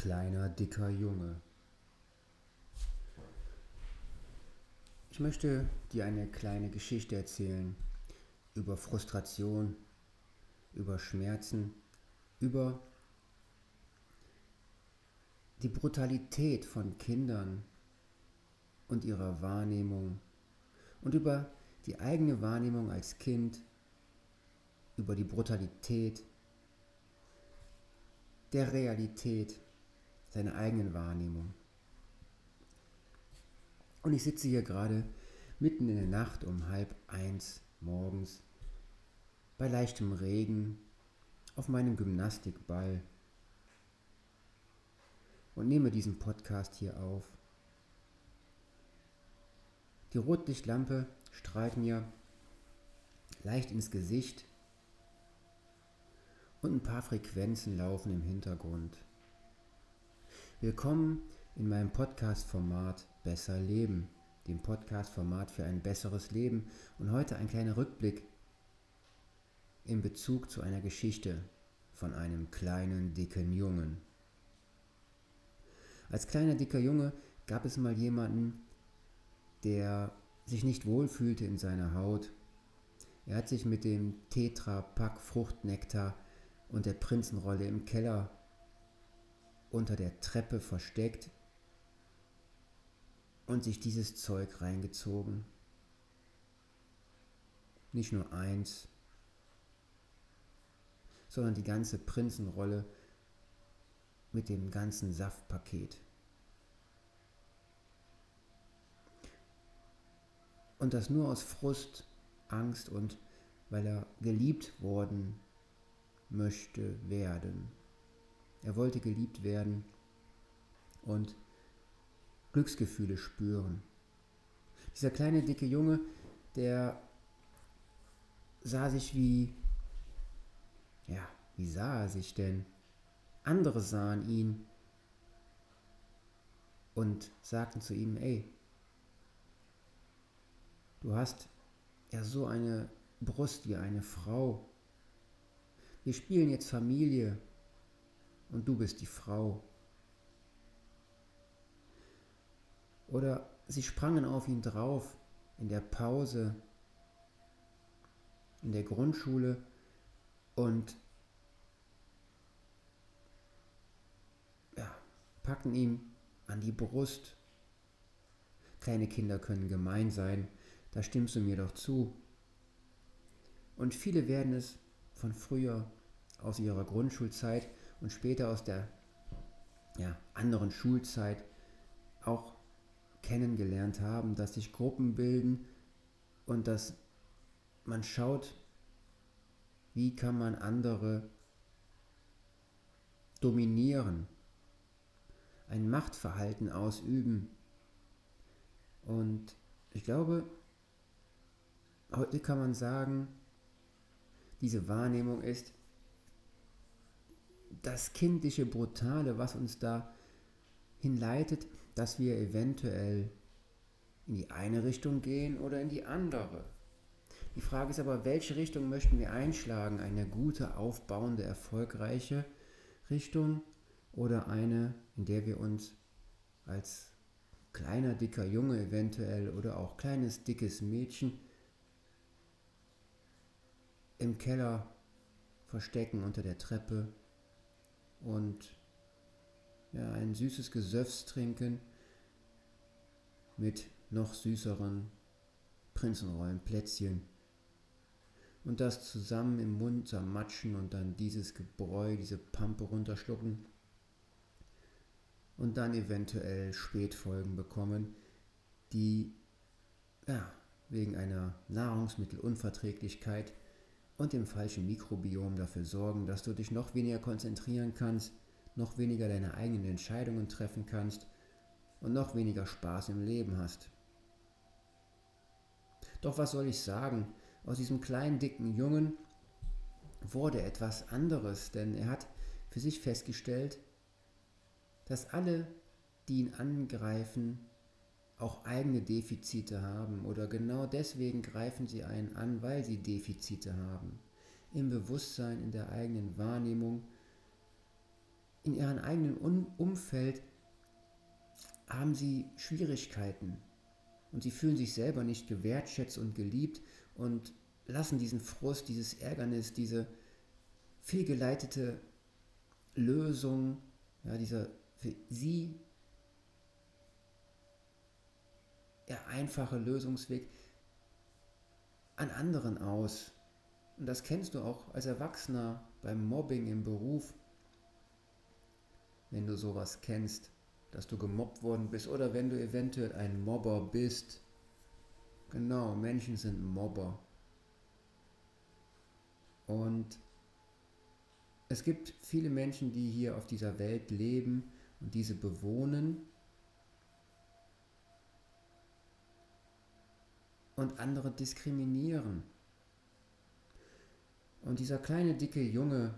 kleiner, dicker Junge. Ich möchte dir eine kleine Geschichte erzählen über Frustration, über Schmerzen, über die Brutalität von Kindern und ihrer Wahrnehmung und über die eigene Wahrnehmung als Kind, über die Brutalität der Realität, seiner eigenen Wahrnehmung. Und ich sitze hier gerade mitten in der Nacht um halb eins morgens bei leichtem Regen auf meinem Gymnastikball und nehme diesen Podcast hier auf. Die Rotlichtlampe strahlt mir leicht ins Gesicht und ein paar Frequenzen laufen im Hintergrund. Willkommen in meinem Podcast-Format Besser Leben, dem Podcast-Format für ein besseres Leben und heute ein kleiner Rückblick in Bezug zu einer Geschichte von einem kleinen, dicken Jungen. Als kleiner, dicker Junge gab es mal jemanden, der sich nicht wohlfühlte in seiner Haut. Er hat sich mit dem Tetra-Pack Fruchtnektar und der Prinzenrolle im Keller unter der Treppe versteckt und sich dieses Zeug reingezogen. Nicht nur eins, sondern die ganze Prinzenrolle mit dem ganzen Saftpaket. Und das nur aus Frust, Angst und weil er geliebt worden möchte werden. Er wollte geliebt werden und Glücksgefühle spüren. Dieser kleine dicke Junge, der sah sich wie, ja, wie sah er sich denn? Andere sahen ihn und sagten zu ihm, ey, du hast ja so eine Brust wie eine Frau wir spielen jetzt Familie und du bist die Frau. Oder sie sprangen auf ihn drauf in der Pause, in der Grundschule und ja, packten ihm an die Brust. Kleine Kinder können gemein sein, da stimmst du mir doch zu. Und viele werden es von früher, aus ihrer Grundschulzeit und später aus der ja, anderen Schulzeit auch kennengelernt haben, dass sich Gruppen bilden und dass man schaut, wie kann man andere dominieren, ein Machtverhalten ausüben. Und ich glaube, heute kann man sagen, diese Wahrnehmung ist das kindliche Brutale, was uns da hinleitet, dass wir eventuell in die eine Richtung gehen oder in die andere. Die Frage ist aber, welche Richtung möchten wir einschlagen? Eine gute, aufbauende, erfolgreiche Richtung oder eine, in der wir uns als kleiner, dicker Junge eventuell oder auch kleines, dickes Mädchen im Keller verstecken unter der Treppe und ja, ein süßes Gesöffs trinken mit noch süßeren Prinzenrollenplätzchen und das zusammen im Mund zermatschen und dann dieses Gebräu, diese Pampe runterschlucken und dann eventuell Spätfolgen bekommen, die ja, wegen einer Nahrungsmittelunverträglichkeit und dem falschen Mikrobiom dafür sorgen, dass du dich noch weniger konzentrieren kannst, noch weniger deine eigenen Entscheidungen treffen kannst und noch weniger Spaß im Leben hast. Doch was soll ich sagen? Aus diesem kleinen, dicken Jungen wurde etwas anderes, denn er hat für sich festgestellt, dass alle, die ihn angreifen, auch eigene Defizite haben oder genau deswegen greifen sie einen an, weil sie Defizite haben. Im Bewusstsein, in der eigenen Wahrnehmung in ihrem eigenen Umfeld haben sie Schwierigkeiten und sie fühlen sich selber nicht gewertschätzt und geliebt und lassen diesen Frust, dieses Ärgernis, diese fehlgeleitete Lösung, ja, dieser für sie der einfache Lösungsweg an anderen aus. Und das kennst du auch als Erwachsener beim Mobbing im Beruf, wenn du sowas kennst, dass du gemobbt worden bist oder wenn du eventuell ein Mobber bist. Genau, Menschen sind Mobber. Und es gibt viele Menschen, die hier auf dieser Welt leben und diese bewohnen und andere diskriminieren. Und dieser kleine dicke Junge,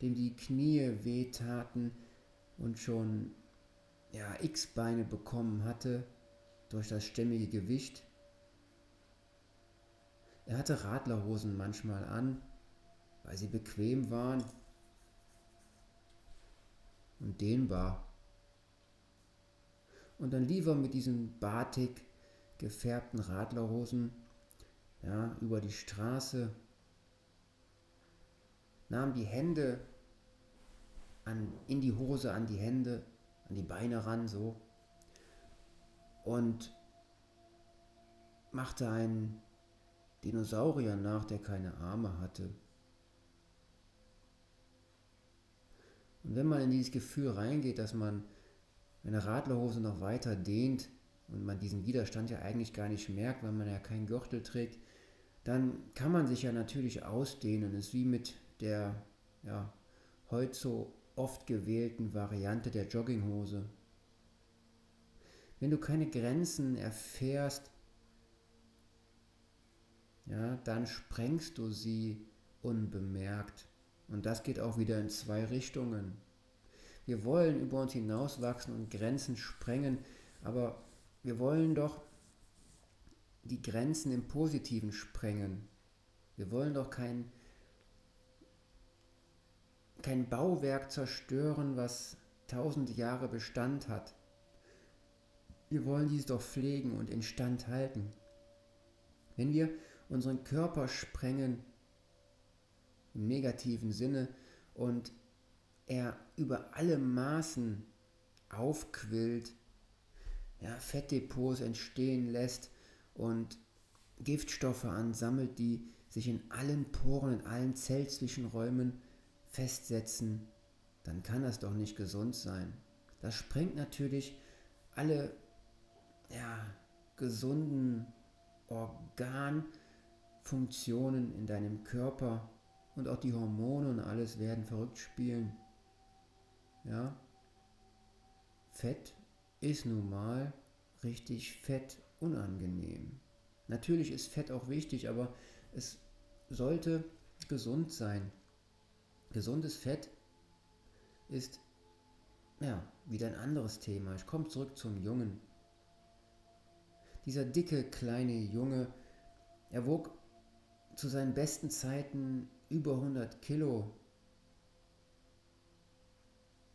dem die Knie wehtaten und schon ja, X-Beine bekommen hatte durch das stämmige Gewicht. Er hatte Radlerhosen manchmal an, weil sie bequem waren und dehnbar. Und dann lief er mit diesen batik gefärbten Radlerhosen ja, über die Straße, nahm die Hände an, in die Hose, an die Hände, an die Beine ran, so, und machte einen Dinosaurier nach, der keine Arme hatte. Und wenn man in dieses Gefühl reingeht, dass man eine Radlerhose noch weiter dehnt und man diesen Widerstand ja eigentlich gar nicht merkt, weil man ja keinen Gürtel trägt, dann kann man sich ja natürlich ausdehnen. Es ist wie mit der ja, heute so oft gewählten Variante der Jogginghose. Wenn du keine Grenzen erfährst, ja, dann sprengst du sie unbemerkt. Und das geht auch wieder in zwei Richtungen. Wir wollen über uns hinauswachsen und Grenzen sprengen, aber wir wollen doch die Grenzen im Positiven sprengen. Wir wollen doch kein, kein Bauwerk zerstören, was tausend Jahre Bestand hat. Wir wollen dies doch pflegen und instand halten. Wenn wir unseren Körper sprengen, im negativen Sinne und er über alle Maßen aufquillt, ja, Fettdepots entstehen lässt und Giftstoffe ansammelt, die sich in allen Poren, in allen Zellzwischenräumen festsetzen, dann kann das doch nicht gesund sein. Das sprengt natürlich alle ja, gesunden Organfunktionen in deinem Körper und auch die Hormone und alles werden verrückt spielen. Ja? Fett ist nun mal richtig fett unangenehm. Natürlich ist Fett auch wichtig, aber es sollte gesund sein. Gesundes Fett ist ja wieder ein anderes Thema. Ich komme zurück zum Jungen. Dieser dicke kleine Junge, er wog zu seinen besten Zeiten über 100 Kilo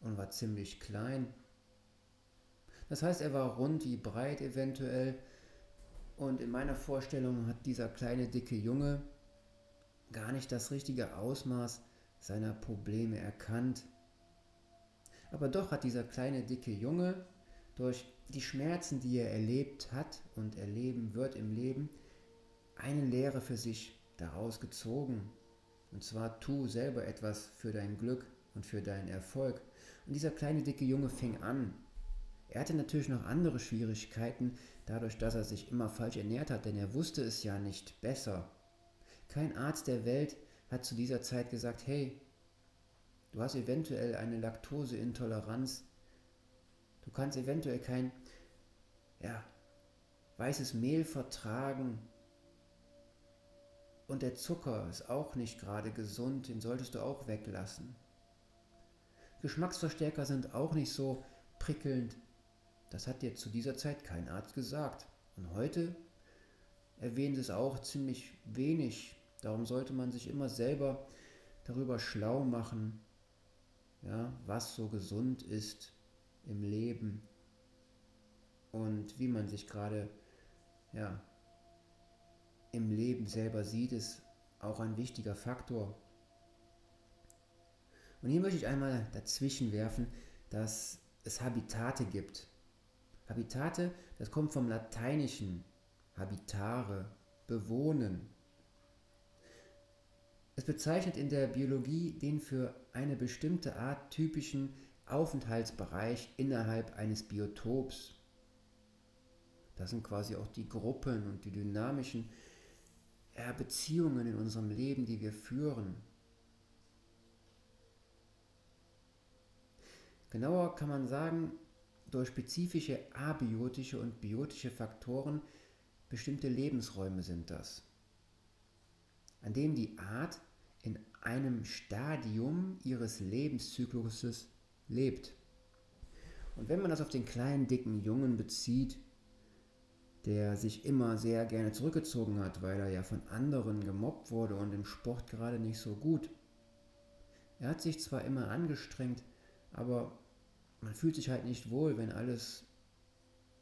und war ziemlich klein. Das heißt, er war rund wie breit eventuell und in meiner Vorstellung hat dieser kleine dicke Junge gar nicht das richtige Ausmaß seiner Probleme erkannt. Aber doch hat dieser kleine dicke Junge durch die Schmerzen, die er erlebt hat und erleben wird im Leben, eine Lehre für sich daraus gezogen. Und zwar tu selber etwas für dein Glück und für deinen Erfolg. Und dieser kleine dicke Junge fing an. Er hatte natürlich noch andere Schwierigkeiten, dadurch, dass er sich immer falsch ernährt hat, denn er wusste es ja nicht besser. Kein Arzt der Welt hat zu dieser Zeit gesagt, hey, du hast eventuell eine Laktoseintoleranz, du kannst eventuell kein ja, weißes Mehl vertragen, und der Zucker ist auch nicht gerade gesund, den solltest du auch weglassen. Geschmacksverstärker sind auch nicht so prickelnd. Das hat dir zu dieser Zeit kein Arzt gesagt. Und heute erwähnen sie es auch ziemlich wenig. Darum sollte man sich immer selber darüber schlau machen, ja, was so gesund ist im Leben und wie man sich gerade ja, im Leben selber sieht, ist auch ein wichtiger Faktor. Und hier möchte ich einmal dazwischen werfen, dass es Habitate gibt. Habitate, das kommt vom Lateinischen habitare, bewohnen. Es bezeichnet in der Biologie den für eine bestimmte Art typischen Aufenthaltsbereich innerhalb eines Biotops. Das sind quasi auch die Gruppen und die dynamischen Beziehungen in unserem Leben, die wir führen. Genauer kann man sagen, durch spezifische abiotische und biotische Faktoren bestimmte Lebensräume sind das, an denen die Art in einem Stadium ihres Lebenszykluses lebt. Und wenn man das auf den kleinen, dicken Jungen bezieht, der sich immer sehr gerne zurückgezogen hat, weil er ja von anderen gemobbt wurde und im Sport gerade nicht so gut. Er hat sich zwar immer angestrengt, aber man fühlt sich halt nicht wohl, wenn alles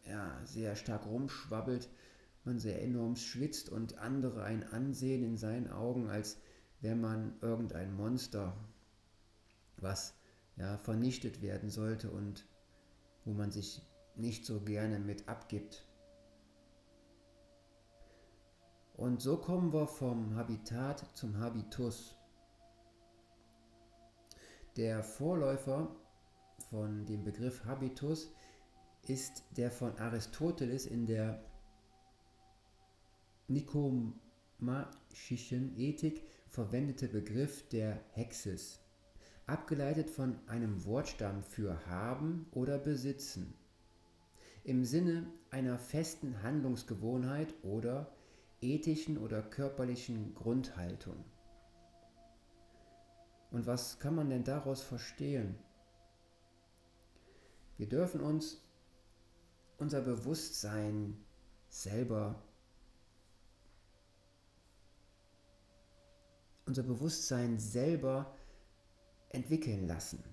ja, sehr stark rumschwabbelt, man sehr enorm schwitzt und andere einen ansehen in seinen Augen, als wäre man irgendein Monster, was ja, vernichtet werden sollte und wo man sich nicht so gerne mit abgibt. Und so kommen wir vom Habitat zum Habitus. Der Vorläufer von dem Begriff Habitus ist der von Aristoteles in der nikomachischen Ethik verwendete Begriff der Hexis, abgeleitet von einem Wortstamm für haben oder besitzen, im Sinne einer festen Handlungsgewohnheit oder ethischen oder körperlichen Grundhaltung. Und was kann man denn daraus verstehen? Wir dürfen uns unser Bewusstsein selber, unser Bewusstsein selber entwickeln lassen.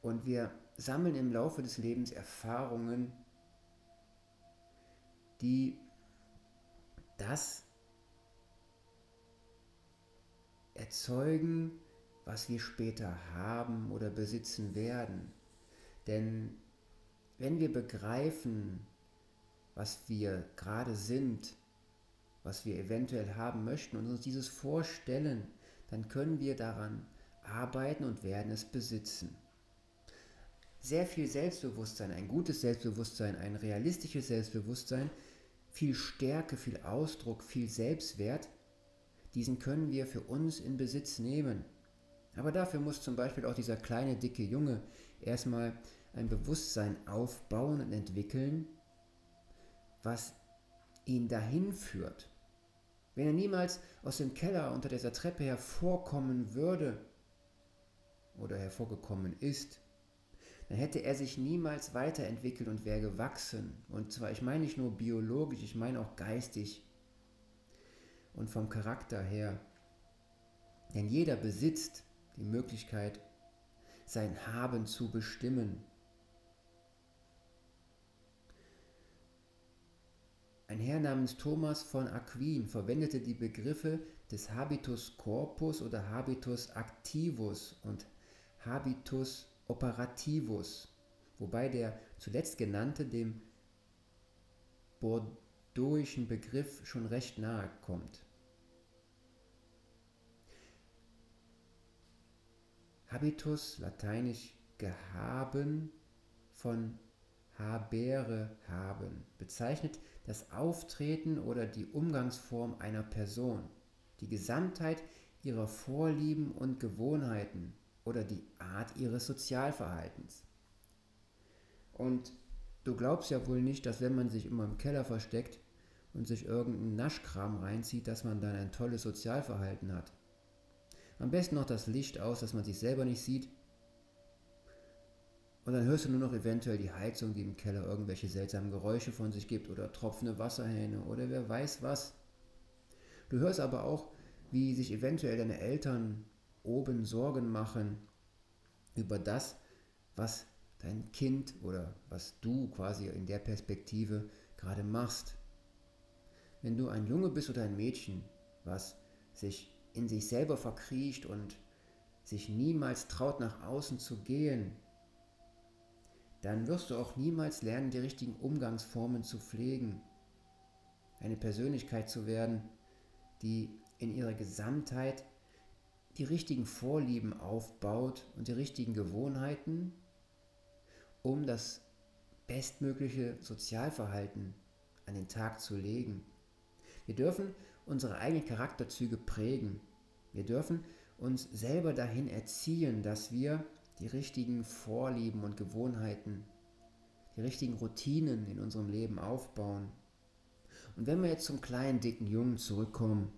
Und wir sammeln im Laufe des Lebens Erfahrungen, die das erzeugen, was wir später haben oder besitzen werden. Denn wenn wir begreifen, was wir gerade sind, was wir eventuell haben möchten und uns dieses vorstellen, dann können wir daran arbeiten und werden es besitzen. Sehr viel Selbstbewusstsein, ein gutes Selbstbewusstsein, ein realistisches Selbstbewusstsein, viel Stärke, viel Ausdruck, viel Selbstwert, diesen können wir für uns in Besitz nehmen. Aber dafür muss zum Beispiel auch dieser kleine, dicke Junge erstmal ein Bewusstsein aufbauen und entwickeln, was ihn dahin führt. Wenn er niemals aus dem Keller unter dieser Treppe hervorkommen würde oder hervorgekommen ist, dann hätte er sich niemals weiterentwickelt und wäre gewachsen. Und zwar, ich meine nicht nur biologisch, ich meine auch geistig und vom Charakter her. Denn jeder besitzt die Möglichkeit, sein Haben zu bestimmen. Ein Herr namens Thomas von Aquin verwendete die Begriffe des Habitus corpus oder Habitus activus und Habitus operativus, wobei der zuletzt genannte dem bordeauxischen Begriff schon recht nahe kommt. Habitus, lateinisch gehaben, von habere haben, bezeichnet das Auftreten oder die Umgangsform einer Person, die Gesamtheit ihrer Vorlieben und Gewohnheiten oder die Art ihres Sozialverhaltens. Und du glaubst ja wohl nicht, dass wenn man sich immer im Keller versteckt und sich irgendeinen Naschkram reinzieht, dass man dann ein tolles Sozialverhalten hat. Am besten noch das Licht aus, dass man sich selber nicht sieht. Und dann hörst du nur noch eventuell die Heizung, die im Keller irgendwelche seltsamen Geräusche von sich gibt oder tropfende Wasserhähne oder wer weiß was. Du hörst aber auch, wie sich eventuell deine Eltern oben Sorgen machen über das, was dein Kind oder was du quasi in der Perspektive gerade machst. Wenn du ein Junge bist oder ein Mädchen, was sich in sich selber verkriecht und sich niemals traut, nach außen zu gehen, dann wirst du auch niemals lernen, die richtigen Umgangsformen zu pflegen. Eine Persönlichkeit zu werden, die in ihrer Gesamtheit die richtigen Vorlieben aufbaut und die richtigen Gewohnheiten, um das bestmögliche Sozialverhalten an den Tag zu legen. Wir dürfen unsere eigenen Charakterzüge prägen. Wir dürfen uns selber dahin erziehen, dass wir die richtigen Vorlieben und Gewohnheiten, die richtigen Routinen in unserem Leben aufbauen. Und wenn wir jetzt zum kleinen, dicken Jungen zurückkommen,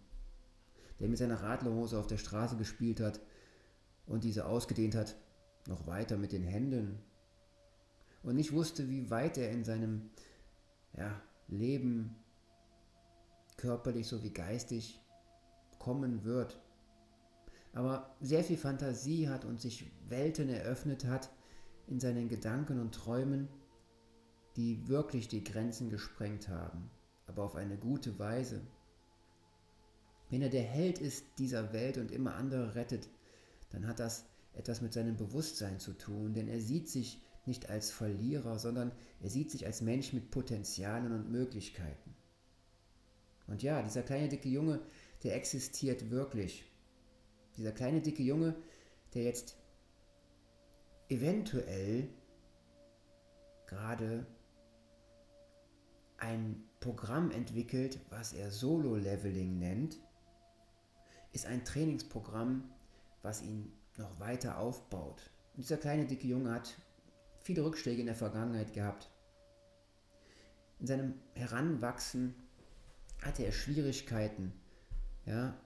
der mit seiner Radlerhose auf der Straße gespielt hat und diese ausgedehnt hat, noch weiter mit den Händen und nicht wusste, wie weit er in seinem ja, Leben körperlich sowie geistig kommen wird. Aber sehr viel Fantasie hat und sich Welten eröffnet hat in seinen Gedanken und Träumen, die wirklich die Grenzen gesprengt haben, aber auf eine gute Weise. Wenn er der Held ist dieser Welt und immer andere rettet, dann hat das etwas mit seinem Bewusstsein zu tun, denn er sieht sich nicht als Verlierer, sondern er sieht sich als Mensch mit Potenzialen und Möglichkeiten. Und ja, dieser kleine dicke Junge, der existiert wirklich. Dieser kleine dicke Junge, der jetzt eventuell gerade ein Programm entwickelt, was er Solo-Leveling nennt, ist ein Trainingsprogramm, was ihn noch weiter aufbaut. Und dieser kleine dicke Junge hat viele Rückschläge in der Vergangenheit gehabt. In seinem Heranwachsen hatte er Schwierigkeiten, ja,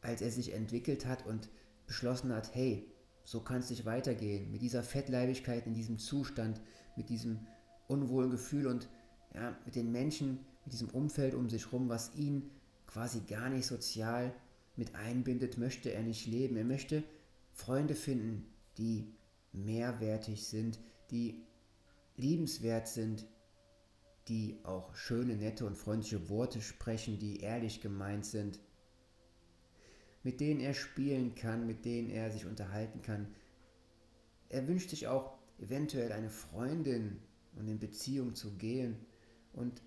als er sich entwickelt hat und beschlossen hat, hey, so kann es nicht weitergehen, mit dieser Fettleibigkeit in diesem Zustand, mit diesem unwohlen Gefühl und ja, mit den Menschen, mit diesem Umfeld um sich herum, was ihn quasi gar nicht sozial mit einbindet, möchte er nicht leben. Er möchte Freunde finden, die mehrwertig sind, die liebenswert sind, die auch schöne, nette und freundliche Worte sprechen, die ehrlich gemeint sind, mit denen er spielen kann, mit denen er sich unterhalten kann. Er wünscht sich auch eventuell eine Freundin und in Beziehung zu gehen und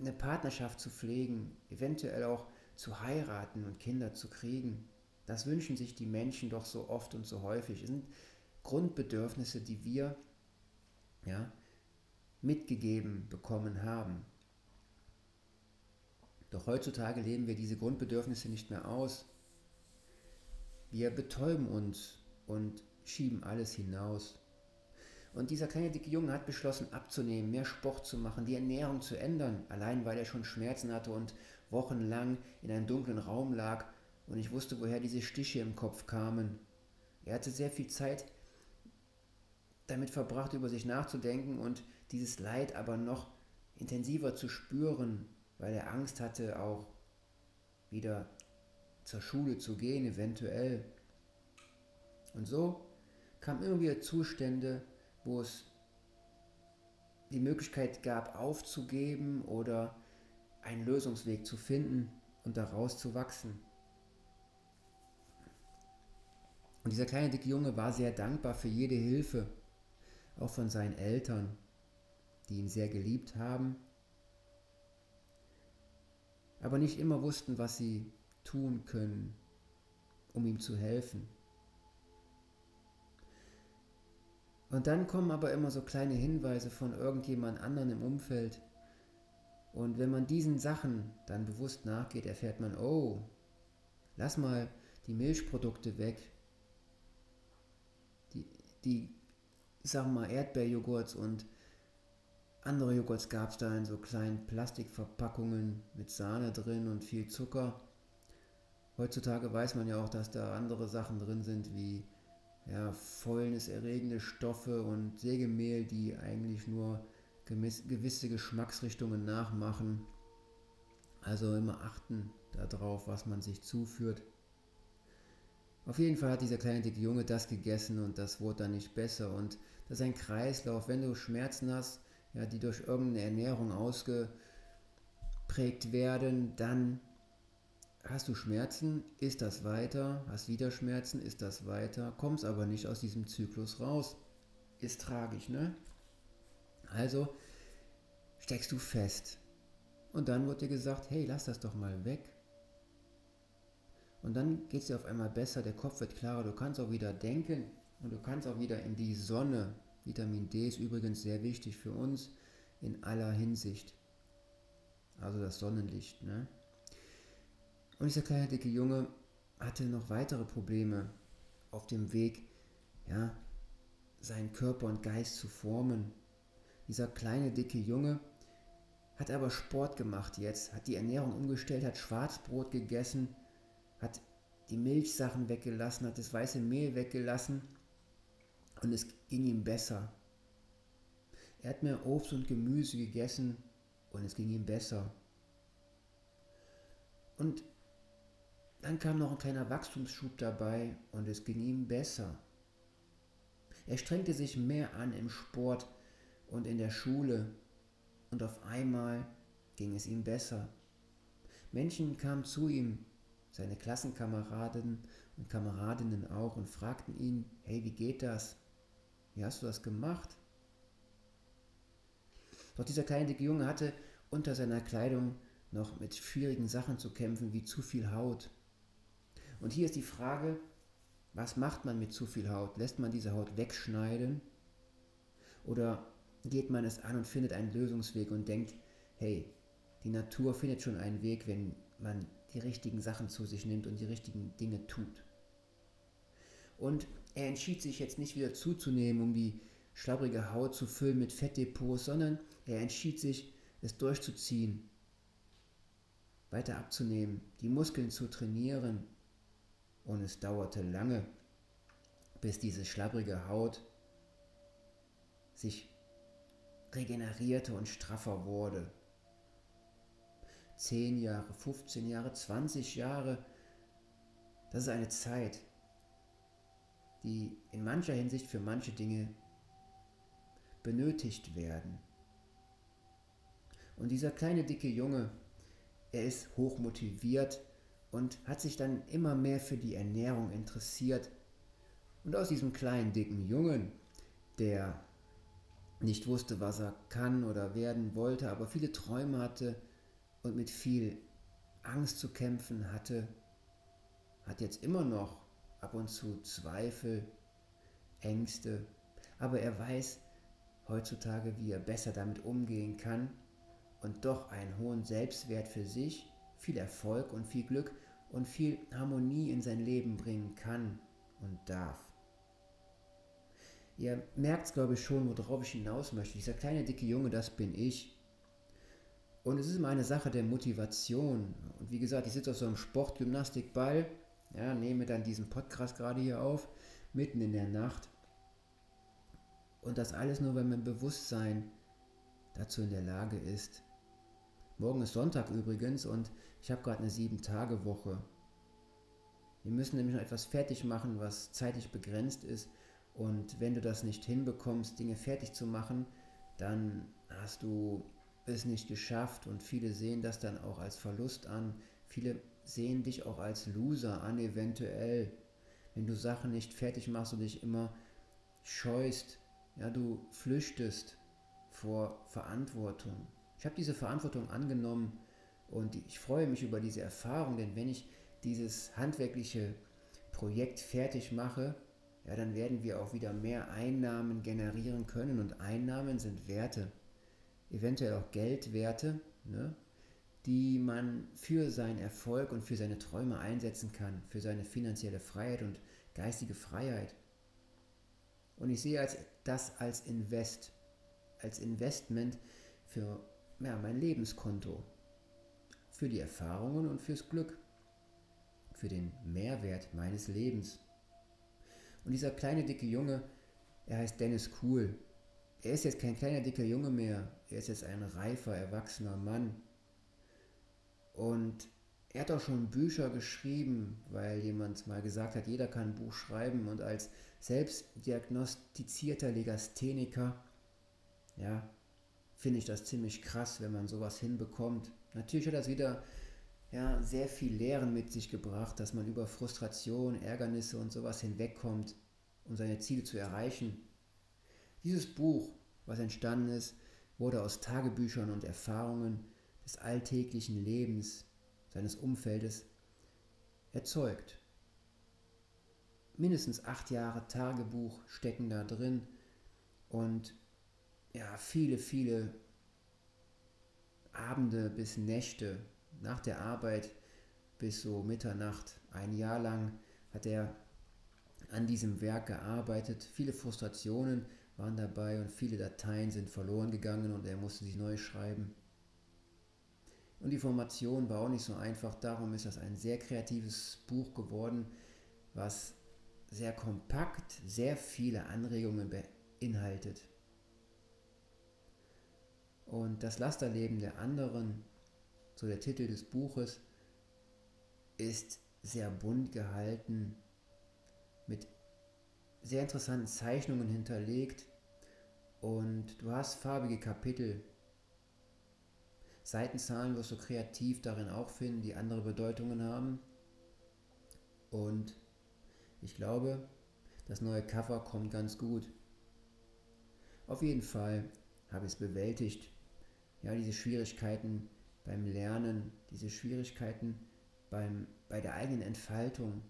eine Partnerschaft zu pflegen, eventuell auch zu heiraten und Kinder zu kriegen. Das wünschen sich die Menschen doch so oft und so häufig. Es sind Grundbedürfnisse, die wir ja, mitgegeben bekommen haben. Doch heutzutage leben wir diese Grundbedürfnisse nicht mehr aus. Wir betäuben uns und schieben alles hinaus. Und dieser kleine dicke Junge hat beschlossen abzunehmen, mehr Sport zu machen, die Ernährung zu ändern, allein weil er schon Schmerzen hatte und wochenlang in einem dunklen Raum lag und ich wusste, woher diese Stiche im Kopf kamen. Er hatte sehr viel Zeit damit verbracht, über sich nachzudenken und dieses Leid aber noch intensiver zu spüren, weil er Angst hatte, auch wieder zur Schule zu gehen, eventuell. Und so kamen immer wieder Zustände, wo es die Möglichkeit gab, aufzugeben oder einen Lösungsweg zu finden und daraus zu wachsen. Und dieser kleine dicke Junge war sehr dankbar für jede Hilfe, auch von seinen Eltern, die ihn sehr geliebt haben, aber nicht immer wussten, was sie tun können, um ihm zu helfen. Und dann kommen aber immer so kleine Hinweise von irgendjemand anderen im Umfeld. Und wenn man diesen Sachen dann bewusst nachgeht, erfährt man, oh, lass mal die Milchprodukte weg. Die, die sagen wir mal, Erdbeerjoghurts und andere Joghurts gab es da in so kleinen Plastikverpackungen mit Sahne drin und viel Zucker. Heutzutage weiß man ja auch, dass da andere Sachen drin sind wie ja, fäulniserregende Stoffe und Sägemehl, die eigentlich nur gewisse Geschmacksrichtungen nachmachen. Also immer achten darauf, was man sich zuführt. Auf jeden Fall hat dieser kleine dicke Junge das gegessen und das wurde dann nicht besser. Und das ist ein Kreislauf. Wenn du Schmerzen hast, ja, die durch irgendeine Ernährung ausgeprägt werden, dann hast du Schmerzen, ist das weiter, hast wieder Schmerzen, ist das weiter, kommst aber nicht aus diesem Zyklus raus. Ist tragisch, ne? Also steckst du fest. Und dann wird dir gesagt, hey, lass das doch mal weg. Und dann geht es dir auf einmal besser, der Kopf wird klarer, du kannst auch wieder denken und du kannst auch wieder in die Sonne. Vitamin D ist übrigens sehr wichtig für uns in aller Hinsicht. Also das Sonnenlicht. Ne? Und dieser kleine dicke Junge hatte noch weitere Probleme auf dem Weg, ja, seinen Körper und Geist zu formen. Dieser kleine dicke Junge hat aber Sport gemacht jetzt, hat die Ernährung umgestellt, hat Schwarzbrot gegessen, hat die Milchsachen weggelassen, hat das weiße Mehl weggelassen und es ging ihm besser. Er hat mehr Obst und Gemüse gegessen und es ging ihm besser. Und dann kam noch ein kleiner Wachstumsschub dabei und es ging ihm besser. Er strengte sich mehr an im Sport und in der Schule und auf einmal ging es ihm besser. Menschen kamen zu ihm, seine Klassenkameraden und Kameradinnen auch, und fragten ihn, hey, wie geht das? Wie hast du das gemacht? Doch dieser kleine dicke Junge hatte unter seiner Kleidung noch mit schwierigen Sachen zu kämpfen, wie zu viel Haut. Und hier ist die Frage, was macht man mit zu viel Haut? Lässt man diese Haut wegschneiden? Oder geht man es an und findet einen Lösungsweg und denkt, hey, die Natur findet schon einen Weg, wenn man die richtigen Sachen zu sich nimmt und die richtigen Dinge tut. Und er entschied sich jetzt nicht wieder zuzunehmen, um die schlabbrige Haut zu füllen mit Fettdepots, sondern er entschied sich, es durchzuziehen, weiter abzunehmen, die Muskeln zu trainieren. Und es dauerte lange, bis diese schlabbrige Haut sich regenerierte und straffer wurde. 10 Jahre, 15 Jahre, 20 Jahre, das ist eine Zeit, die in mancher Hinsicht für manche Dinge benötigt werden. Und dieser kleine dicke Junge, er ist hoch motiviert und hat sich dann immer mehr für die Ernährung interessiert. Und aus diesem kleinen dicken Jungen, der nicht wusste, was er kann oder werden wollte, aber viele Träume hatte und mit viel Angst zu kämpfen hatte, hat jetzt immer noch ab und zu Zweifel, Ängste, aber er weiß heutzutage, wie er besser damit umgehen kann und doch einen hohen Selbstwert für sich, viel Erfolg und viel Glück und viel Harmonie in sein Leben bringen kann und darf. Ihr merkt es, glaube ich, schon, worauf ich hinaus möchte. Dieser kleine, dicke Junge, das bin ich. Und es ist immer eine Sache der Motivation. Und wie gesagt, ich sitze auf so einem Sportgymnastikball, ja, nehme dann diesen Podcast gerade hier auf, mitten in der Nacht. Und das alles nur, weil mein Bewusstsein dazu in der Lage ist. Morgen ist Sonntag übrigens und ich habe gerade eine 7-Tage-Woche. Wir müssen nämlich noch etwas fertig machen, was zeitlich begrenzt ist. Und wenn du das nicht hinbekommst, Dinge fertig zu machen, dann hast du es nicht geschafft und viele sehen das dann auch als Verlust an. Viele sehen dich auch als Loser an, eventuell. Wenn du Sachen nicht fertig machst und dich immer scheust, ja, du flüchtest vor Verantwortung. Ich habe diese Verantwortung angenommen und ich freue mich über diese Erfahrung, denn wenn ich dieses handwerkliche Projekt fertig mache, ja, dann werden wir auch wieder mehr Einnahmen generieren können. Und Einnahmen sind Werte, eventuell auch Geldwerte, ne, die man für seinen Erfolg und für seine Träume einsetzen kann, für seine finanzielle Freiheit und geistige Freiheit. Und ich sehe das als Invest, als Investment für ja, mein Lebenskonto, für die Erfahrungen und fürs Glück, für den Mehrwert meines Lebens. Und dieser kleine dicke Junge, er heißt Dennis Cool. Er ist jetzt kein kleiner dicker Junge mehr, er ist jetzt ein reifer, erwachsener Mann. Und er hat auch schon Bücher geschrieben, weil jemand mal gesagt hat, jeder kann ein Buch schreiben und als selbstdiagnostizierter Legastheniker, ja, finde ich das ziemlich krass, wenn man sowas hinbekommt. Natürlich hat das wieder ja, sehr viel Lehren mit sich gebracht, dass man über Frustration, Ärgernisse und sowas hinwegkommt, um seine Ziele zu erreichen. Dieses Buch, was entstanden ist, wurde aus Tagebüchern und Erfahrungen des alltäglichen Lebens seines Umfeldes erzeugt. Mindestens acht Jahre Tagebuch stecken da drin und ja, viele, viele Abende bis Nächte nach der Arbeit bis so Mitternacht, ein Jahr lang hat er an diesem Werk gearbeitet. Viele Frustrationen waren dabei und viele Dateien sind verloren gegangen und er musste sie neu schreiben. Und die Formation war auch nicht so einfach, darum ist das ein sehr kreatives Buch geworden, was sehr kompakt sehr viele Anregungen beinhaltet. Und das Lasterleben der anderen, so der Titel des Buches, ist sehr bunt gehalten, mit sehr interessanten Zeichnungen hinterlegt und du hast farbige Kapitel Seitenzahlen wirst du kreativ darin auch finden, die andere Bedeutungen haben. Und ich glaube, das neue Cover kommt ganz gut. Auf jeden Fall habe ich es bewältigt. Ja, diese Schwierigkeiten beim Lernen, diese Schwierigkeiten beim, bei der eigenen Entfaltung.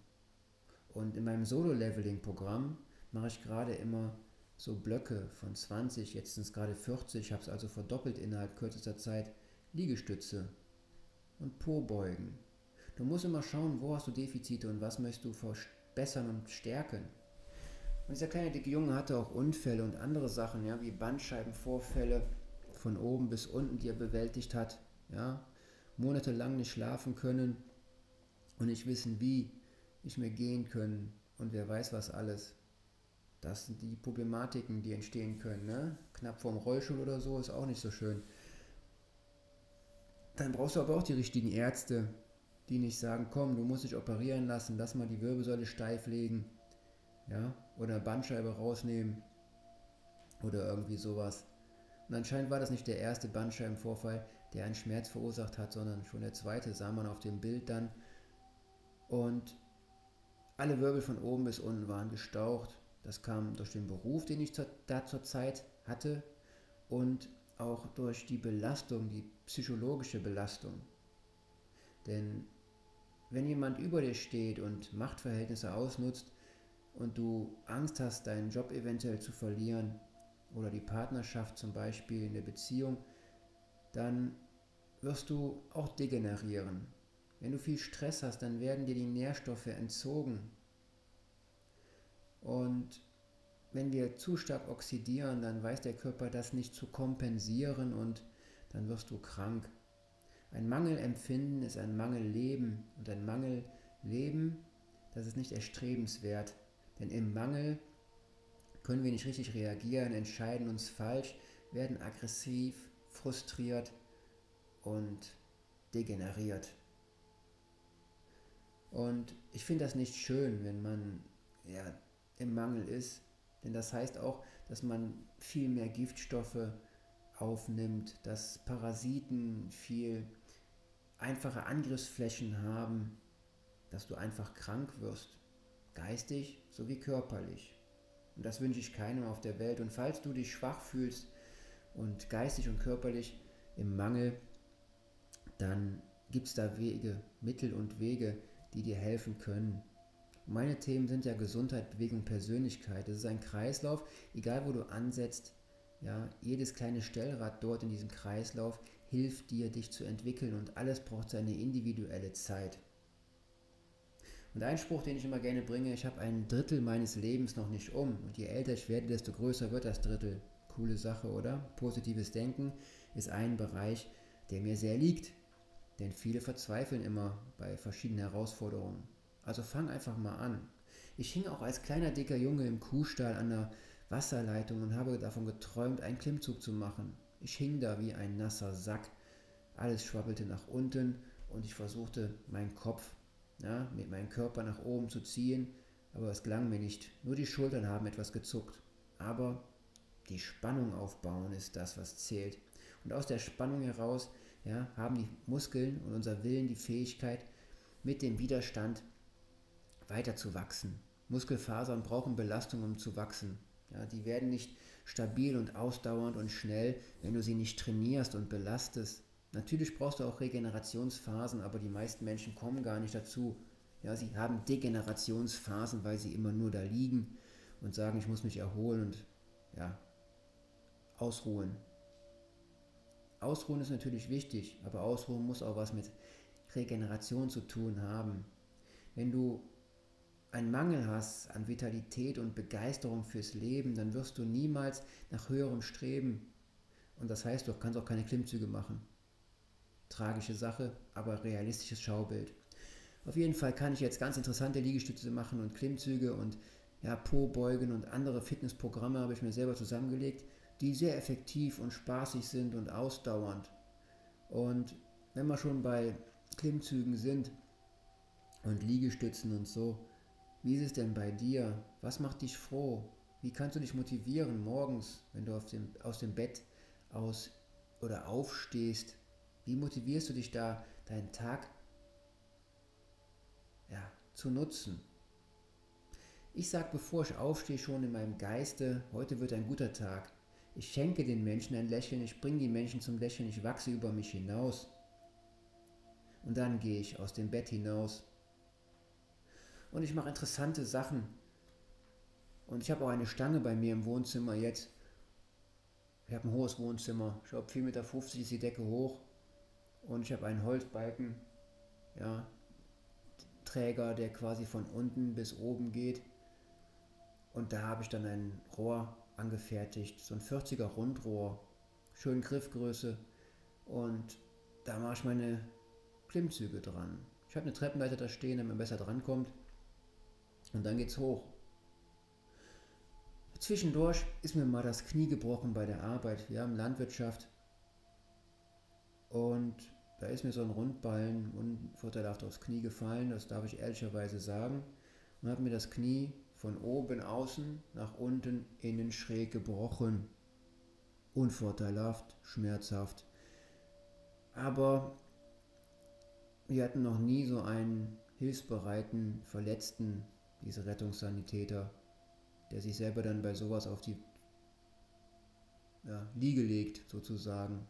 Und in meinem Solo-Leveling-Programm mache ich gerade immer so Blöcke von 20, jetzt sind es gerade 40, ich habe es also verdoppelt innerhalb kürzester Zeit Liegestütze und Po-Beugen. Du musst immer schauen, wo hast du Defizite und was möchtest du verbessern und stärken. Und dieser kleine dicke Junge hatte auch Unfälle und andere Sachen, ja, wie Bandscheibenvorfälle von oben bis unten, die er bewältigt hat, ja, monatelang nicht schlafen können und nicht wissen, wie, nicht mehr gehen können und wer weiß was alles. Das sind die Problematiken, die entstehen können. Ne? Knapp vorm Rollstuhl oder so ist auch nicht so schön. Dann brauchst du aber auch die richtigen Ärzte, die nicht sagen, komm, du musst dich operieren lassen, lass mal die Wirbelsäule steif legen, ja, oder Bandscheibe rausnehmen oder irgendwie sowas. Und anscheinend war das nicht der erste Bandscheibenvorfall, der einen Schmerz verursacht hat, sondern schon der zweite, sah man auf dem Bild dann. Und alle Wirbel von oben bis unten waren gestaucht. Das kam durch den Beruf, den ich da zur Zeit hatte und auch durch die Belastung, die psychologische Belastung. Denn wenn jemand über dir steht und Machtverhältnisse ausnutzt und du Angst hast, deinen Job eventuell zu verlieren oder die Partnerschaft zum Beispiel in der Beziehung, dann wirst du auch degenerieren. Wenn du viel Stress hast, dann werden dir die Nährstoffe entzogen. Und wenn wir zu stark oxidieren, dann weiß der Körper das nicht zu kompensieren und dann wirst du krank. Ein Mangelempfinden ist ein Mangelleben und ein Mangelleben, das ist nicht erstrebenswert, denn im Mangel können wir nicht richtig reagieren, entscheiden uns falsch, werden aggressiv, frustriert und degeneriert. Und ich finde das nicht schön, wenn man ja, im Mangel ist, denn das heißt auch, dass man viel mehr Giftstoffe aufnimmt, dass Parasiten viel einfache Angriffsflächen haben, dass du einfach krank wirst, geistig sowie körperlich. Und das wünsche ich keinem auf der Welt. Und falls du dich schwach fühlst und geistig und körperlich im Mangel, dann gibt es da Wege, Mittel und Wege, die dir helfen können. Meine Themen sind ja Gesundheit, Bewegung, Persönlichkeit. Es ist ein Kreislauf, egal wo du ansetzt. Ja, jedes kleine Stellrad dort in diesem Kreislauf hilft dir, dich zu entwickeln und alles braucht seine individuelle Zeit. Und ein Spruch, den ich immer gerne bringe, ich habe ein Drittel meines Lebens noch nicht um. Und je älter ich werde, desto größer wird das Drittel. Coole Sache, oder? Positives Denken ist ein Bereich, der mir sehr liegt. Denn viele verzweifeln immer bei verschiedenen Herausforderungen. Also fang einfach mal an. Ich hing auch als kleiner dicker Junge im Kuhstall an der Wasserleitung und habe davon geträumt, einen Klimmzug zu machen. Ich hing da wie ein nasser Sack. Alles schwappelte nach unten und ich versuchte meinen Kopf ja, mit meinem Körper nach oben zu ziehen, aber es gelang mir nicht. Nur die Schultern haben etwas gezuckt. Aber die Spannung aufbauen ist das, was zählt. Und aus der Spannung heraus ja, haben die Muskeln und unser Willen die Fähigkeit, mit dem Widerstand weiter zu wachsen. Muskelfasern brauchen Belastung, um zu wachsen. Ja, die werden nicht stabil und ausdauernd und schnell, wenn du sie nicht trainierst und belastest. Natürlich brauchst du auch Regenerationsphasen, aber die meisten Menschen kommen gar nicht dazu. Ja, sie haben Degenerationsphasen, weil sie immer nur da liegen und sagen, ich muss mich erholen und ja, ausruhen. Ausruhen ist natürlich wichtig, aber Ausruhen muss auch was mit Regeneration zu tun haben. Wenn du einen Mangel hast an Vitalität und Begeisterung fürs Leben, dann wirst du niemals nach höherem streben. Und das heißt, du kannst auch keine Klimmzüge machen. Tragische Sache, aber realistisches Schaubild. Auf jeden Fall kann ich jetzt ganz interessante Liegestütze machen und Klimmzüge und ja, Po-Beugen und andere Fitnessprogramme habe ich mir selber zusammengelegt, die sehr effektiv und spaßig sind und ausdauernd. Und wenn wir schon bei Klimmzügen sind und Liegestützen und so, wie ist es denn bei dir? Was macht dich froh? Wie kannst du dich motivieren morgens, wenn du dem, aus dem Bett aus oder aufstehst? Wie motivierst du dich da, deinen Tag ja, zu nutzen? Ich sage, bevor ich aufstehe, schon in meinem Geiste, heute wird ein guter Tag. Ich schenke den Menschen ein Lächeln, ich bringe die Menschen zum Lächeln, ich wachse über mich hinaus. Und dann gehe ich aus dem Bett hinaus. Und ich mache interessante Sachen. Und ich habe auch eine Stange bei mir im Wohnzimmer jetzt. Ich habe ein hohes Wohnzimmer. Ich glaube, 4,50 Meter ist die Decke hoch. Und ich habe einen Holzbalken, ja, Träger, der quasi von unten bis oben geht. Und da habe ich dann ein Rohr angefertigt, so ein 40er Rundrohr, schön Griffgröße. Und da mache ich meine Klimmzüge dran. Ich habe eine Treppenleiter da stehen, damit man besser drankommt. Und dann geht's hoch. Zwischendurch ist mir mal das Knie gebrochen bei der Arbeit. Wir haben Landwirtschaft. Und da ist mir so ein Rundballen unvorteilhaft aufs Knie gefallen, das darf ich ehrlicherweise sagen. Und hat mir das Knie von oben außen nach unten innen schräg gebrochen. Unvorteilhaft, schmerzhaft. Aber wir hatten noch nie so einen hilfsbereiten Verletzten, diese Rettungssanitäter, der sich selber dann bei sowas auf die ja, Liege legt, sozusagen.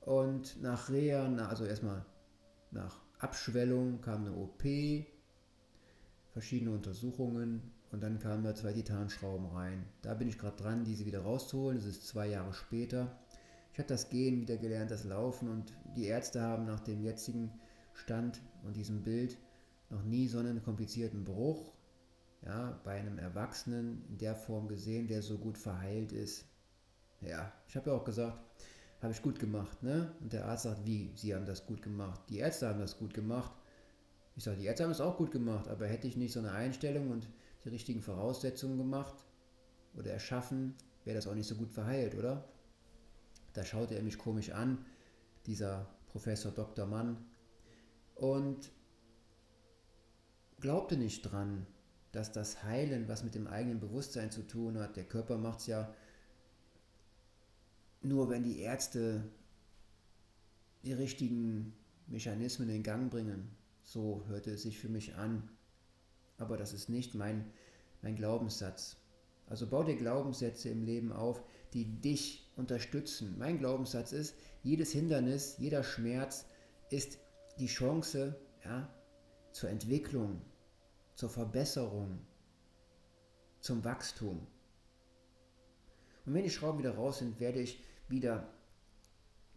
Und nach Reha, also erstmal nach Abschwellung kam eine OP, verschiedene Untersuchungen und dann kamen da zwei Titanschrauben rein. Da bin ich gerade dran, diese wieder rauszuholen. Das ist zwei Jahre später. Ich habe das Gehen wieder gelernt, das Laufen und die Ärzte haben nach dem jetzigen Stand und diesem Bild noch nie so einen komplizierten Bruch ja, bei einem Erwachsenen in der Form gesehen, der so gut verheilt ist. Ja, ich habe ja auch gesagt, habe ich gut gemacht, ne? Und der Arzt sagt, wie? Sie haben das gut gemacht. Die Ärzte haben das gut gemacht. Ich sage, die Ärzte haben es auch gut gemacht, aber hätte ich nicht so eine Einstellung und die richtigen Voraussetzungen gemacht oder erschaffen, wäre das auch nicht so gut verheilt, oder? Da schaute er mich komisch an, dieser Professor Dr. Mann, und glaubte nicht dran, dass das Heilen was mit dem eigenen Bewusstsein zu tun hat. Der Körper macht es ja nur, wenn die Ärzte die richtigen Mechanismen in Gang bringen. So hörte es sich für mich an. Aber das ist nicht mein, mein Glaubenssatz. Also bau dir Glaubenssätze im Leben auf, die dich unterstützen. Mein Glaubenssatz ist, jedes Hindernis, jeder Schmerz ist die Chance ja, zur Entwicklung, zur Verbesserung, zum Wachstum. Und wenn die Schrauben wieder raus sind, werde ich wieder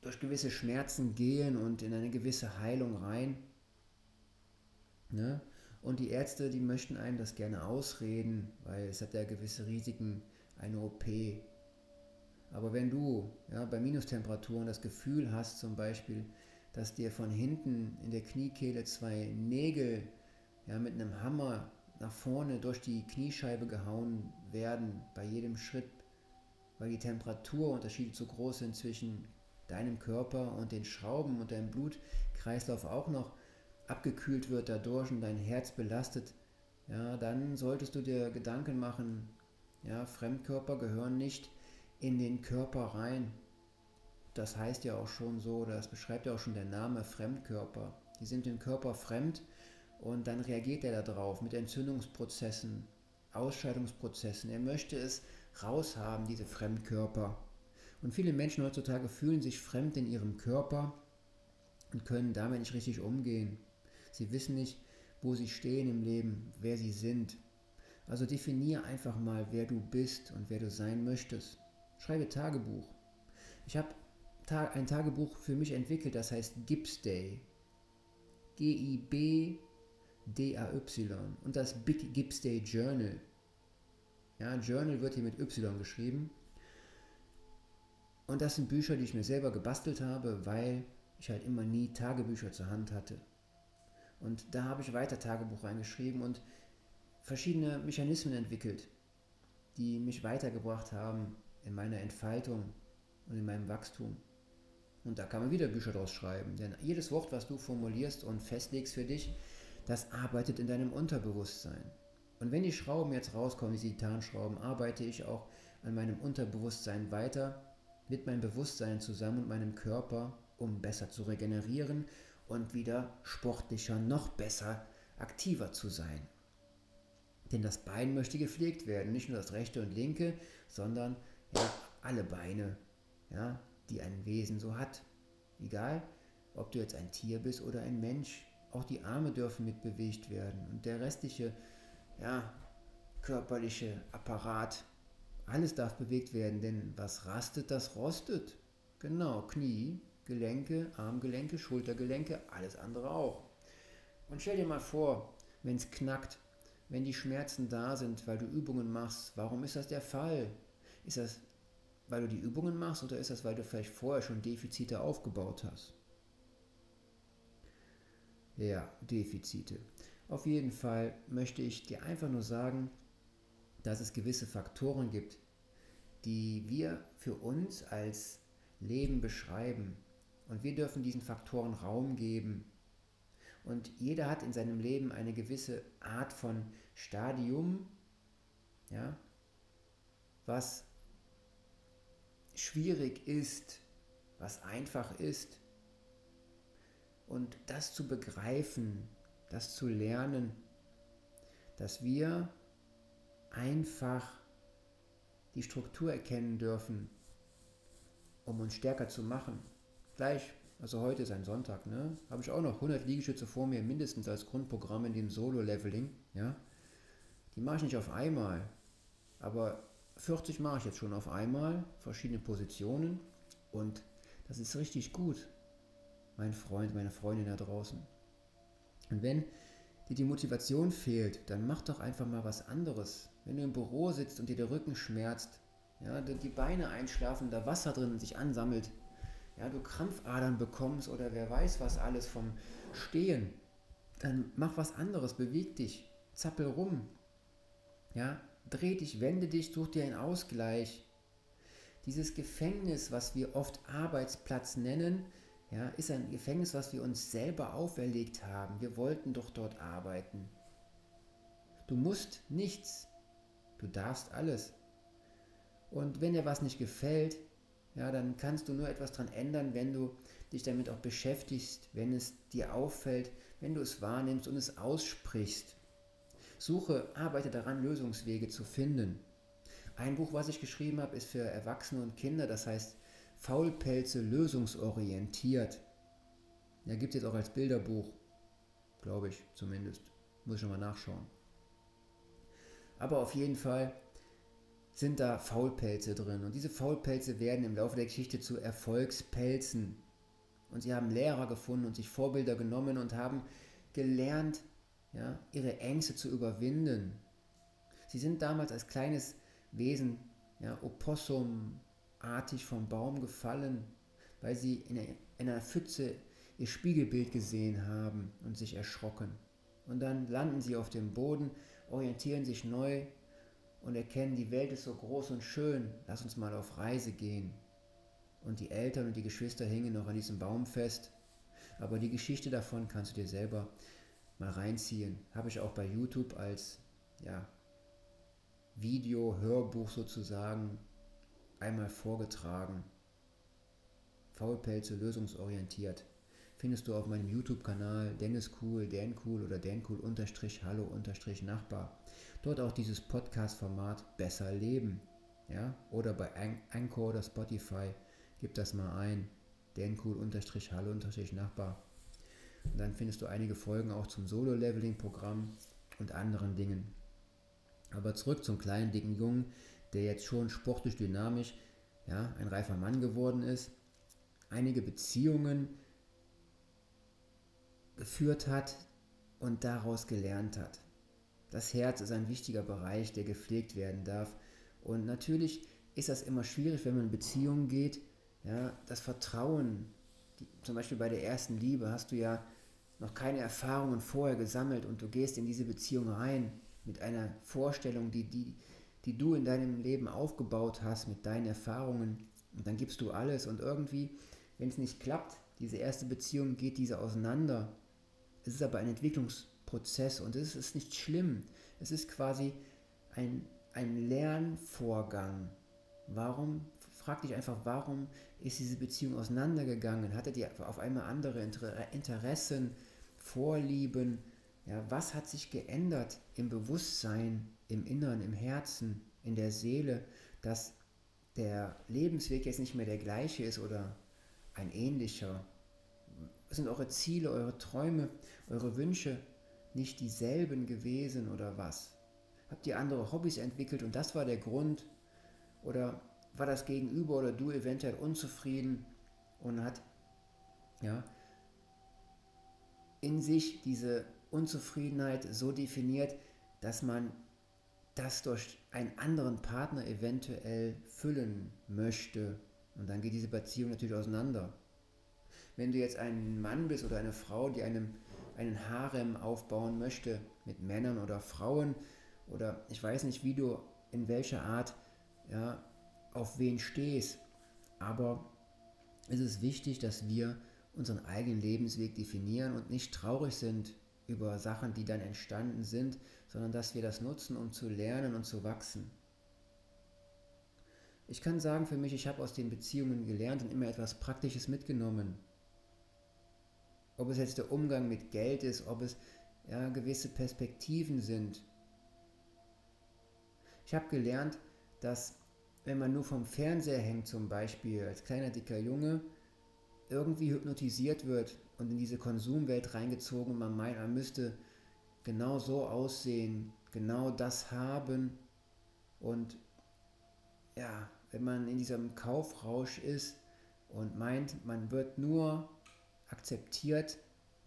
durch gewisse Schmerzen gehen und in eine gewisse Heilung rein. Ne? Und die Ärzte, die möchten einem das gerne ausreden, weil es hat ja gewisse Risiken, eine OP. Aber wenn du ja, bei Minustemperaturen das Gefühl hast, zum Beispiel, dass dir von hinten in der Kniekehle zwei Nägel ja, mit einem Hammer nach vorne durch die Kniescheibe gehauen werden bei jedem Schritt, weil die Temperaturunterschiede zu groß sind zwischen deinem Körper und den Schrauben und deinem Blutkreislauf auch noch abgekühlt wird dadurch und dein Herz belastet, ja, dann solltest du dir Gedanken machen, ja, Fremdkörper gehören nicht in den Körper rein. Das heißt ja auch schon so, das beschreibt ja auch schon der Name Fremdkörper. Die sind dem Körper fremd und dann reagiert er darauf mit Entzündungsprozessen, Ausscheidungsprozessen. Er möchte es raushaben, diese Fremdkörper. Und viele Menschen heutzutage fühlen sich fremd in ihrem Körper und können damit nicht richtig umgehen. Sie wissen nicht, wo sie stehen im Leben, wer sie sind. Also definiere einfach mal, wer du bist und wer du sein möchtest. Schreibe Tagebuch. Ich habe ein Tagebuch für mich entwickelt, das heißt Gibbs Day. G-I-B D-A-Y und das Big Gibbs Day Journal. Ja, Journal wird hier mit Y geschrieben. Und das sind Bücher, die ich mir selber gebastelt habe, weil ich halt immer nie Tagebücher zur Hand hatte. Und da habe ich weiter Tagebuch reingeschrieben und verschiedene Mechanismen entwickelt, die mich weitergebracht haben in meiner Entfaltung und in meinem Wachstum. Und da kann man wieder Bücher draus schreiben, denn jedes Wort, was du formulierst und festlegst für dich, das arbeitet in deinem Unterbewusstsein. Und wenn die Schrauben jetzt rauskommen, die Titanschrauben, arbeite ich auch an meinem Unterbewusstsein weiter, mit meinem Bewusstsein zusammen und meinem Körper, um besser zu regenerieren und wieder sportlicher, noch besser, aktiver zu sein. Denn das Bein möchte gepflegt werden, nicht nur das rechte und linke, sondern ja, alle Beine, ja, die ein Wesen so hat. Egal, ob du jetzt ein Tier bist oder ein Mensch, auch die Arme dürfen mitbewegt werden und der restliche, ja, körperliche Apparat, alles darf bewegt werden, denn was rastet, das rostet. Genau, Knie, Gelenke, Armgelenke, Schultergelenke, alles andere auch. Und stell dir mal vor, wenn es knackt, wenn die Schmerzen da sind, weil du Übungen machst, warum ist das der Fall? Ist das, weil du die Übungen machst oder ist das, weil du vielleicht vorher schon Defizite aufgebaut hast? Ja, Defizite. Auf jeden Fall möchte ich dir einfach nur sagen, dass es gewisse Faktoren gibt, die wir für uns als Leben beschreiben. Und wir dürfen diesen Faktoren Raum geben. Und jeder hat in seinem Leben eine gewisse Art von Stadium, ja, was schwierig ist, was einfach ist. Und das zu begreifen, das zu lernen, dass wir einfach die Struktur erkennen dürfen, um uns stärker zu machen. Gleich, also heute ist ein Sonntag, ne? Habe ich auch noch 100 Liegestütze vor mir, mindestens als Grundprogramm in dem Solo-Leveling, ja? Die mache ich nicht auf einmal, aber 40 mache ich jetzt schon auf einmal, verschiedene Positionen und das ist richtig gut mein Freund, meine Freundin da draußen. Und wenn dir die Motivation fehlt, dann mach doch einfach mal was anderes. Wenn du im Büro sitzt und dir der Rücken schmerzt, ja, die Beine einschlafen, da Wasser drin sich ansammelt, ja, du Krampfadern bekommst oder wer weiß was alles vom Stehen, dann mach was anderes, beweg dich, zappel rum, ja, dreh dich, wende dich, such dir einen Ausgleich. Dieses Gefängnis, was wir oft Arbeitsplatz nennen, ja, ist ein Gefängnis, was wir uns selber auferlegt haben. Wir wollten doch dort arbeiten. Du musst nichts. Du darfst alles. Und wenn dir was nicht gefällt, ja, dann kannst du nur etwas daran ändern, wenn du dich damit auch beschäftigst, wenn es dir auffällt, wenn du es wahrnimmst und es aussprichst. Suche, arbeite daran, Lösungswege zu finden. Ein Buch, was ich geschrieben habe, ist für Erwachsene und Kinder, das heißt Faulpelze lösungsorientiert. Ja, gibt es jetzt auch als Bilderbuch, glaube ich zumindest. Muss ich schon mal nachschauen. Aber auf jeden Fall sind da Faulpelze drin. Und diese Faulpelze werden im Laufe der Geschichte zu Erfolgspelzen. Und sie haben Lehrer gefunden und sich Vorbilder genommen und haben gelernt, ja, ihre Ängste zu überwinden. Sie sind damals als kleines Wesen, ja, Opossum, artig vom Baum gefallen, weil sie in einer Pfütze ihr Spiegelbild gesehen haben und sich erschrocken. Und dann landen sie auf dem Boden, orientieren sich neu und erkennen, die Welt ist so groß und schön, lass uns mal auf Reise gehen. und die Eltern und die Geschwister hingen noch an diesem Baum fest. Aber die Geschichte davon kannst du dir selber mal reinziehen. Habe ich auch bei YouTube als ja, Video, Hörbuch sozusagen einmal vorgetragen. Faulpelze lösungsorientiert. Findest du auf meinem YouTube-Kanal Dennis Cool, Dan Cool oder Dan Cool unterstrich Hallo unterstrich Nachbar. Dort auch dieses Podcast-Format Besser Leben. Ja? Oder bei Anchor oder Spotify. Gib das mal ein. Dan Cool unterstrich Hallo unterstrich Nachbar. Und dann findest du einige Folgen auch zum Solo-Leveling-Programm und anderen Dingen. Aber zurück zum kleinen, dicken Jungen, der jetzt schon sportlich dynamisch, ja, ein reifer Mann geworden ist, einige Beziehungen geführt hat und daraus gelernt hat. Das Herz ist ein wichtiger Bereich, der gepflegt werden darf. Und natürlich ist das immer schwierig, wenn man in Beziehungen geht. Ja, das Vertrauen, die, zum Beispiel bei der ersten Liebe, hast du ja noch keine Erfahrungen vorher gesammelt und du gehst in diese Beziehung rein mit einer Vorstellung, die, die, die du in deinem Leben aufgebaut hast, mit deinen Erfahrungen. Und dann gibst du alles und irgendwie, wenn es nicht klappt, diese erste Beziehung geht diese auseinander. Es ist aber ein Entwicklungsprozess und es ist nicht schlimm. Es ist quasi ein, ein Lernvorgang. Warum, frag dich einfach, warum ist diese Beziehung auseinandergegangen? Hattet ihr auf einmal andere Interessen, Vorlieben? Ja, was hat sich geändert im Bewusstsein, im Inneren, im Herzen, in der Seele, dass der Lebensweg jetzt nicht mehr der gleiche ist oder ein ähnlicher? Sind eure Ziele, eure Träume, eure Wünsche nicht dieselben gewesen oder was? Habt ihr andere Hobbys entwickelt und das war der Grund? Oder war das Gegenüber oder du eventuell unzufrieden und hat ja, in sich diese Unzufriedenheit so definiert, dass man das durch einen anderen Partner eventuell füllen möchte. Und dann geht diese Beziehung natürlich auseinander. Wenn du jetzt ein Mann bist oder eine Frau, die einem einen Harem aufbauen möchte mit Männern oder Frauen oder ich weiß nicht, wie du in welcher Art ja, auf wen stehst, aber es ist wichtig, dass wir unseren eigenen Lebensweg definieren und nicht traurig sind über Sachen, die dann entstanden sind, sondern dass wir das nutzen, um zu lernen und zu wachsen. Ich kann sagen für mich, ich habe aus den Beziehungen gelernt und immer etwas Praktisches mitgenommen. Ob es jetzt der Umgang mit Geld ist, ob es ja, gewisse Perspektiven sind. Ich habe gelernt, dass wenn man nur vom Fernseher hängt zum Beispiel, als kleiner dicker Junge, irgendwie hypnotisiert wird und in diese Konsumwelt reingezogen und man meint, man müsste genau so aussehen, genau das haben. Und ja, wenn man in diesem Kaufrausch ist und meint, man wird nur akzeptiert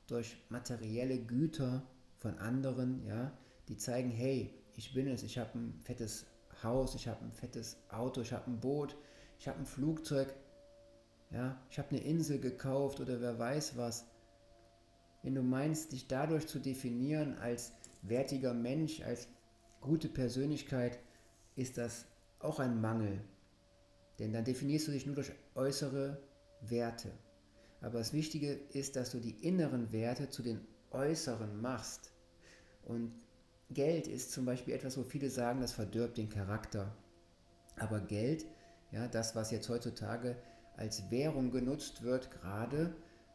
durch materielle Güter von anderen, ja, die zeigen, hey, ich bin es, ich habe ein fettes Haus, ich habe ein fettes Auto, ich habe ein Boot, ich habe ein Flugzeug, ja, ich habe eine Insel gekauft oder wer weiß was. Wenn du meinst, dich dadurch zu definieren als wertiger Mensch, als gute Persönlichkeit, ist das auch ein Mangel. Denn dann definierst du dich nur durch äußere Werte. Aber das Wichtige ist, dass du die inneren Werte zu den äußeren machst. Und Geld ist zum Beispiel etwas, wo viele sagen, das verdirbt den Charakter. Aber Geld, ja, das, was jetzt heutzutage als Währung genutzt wird, gerade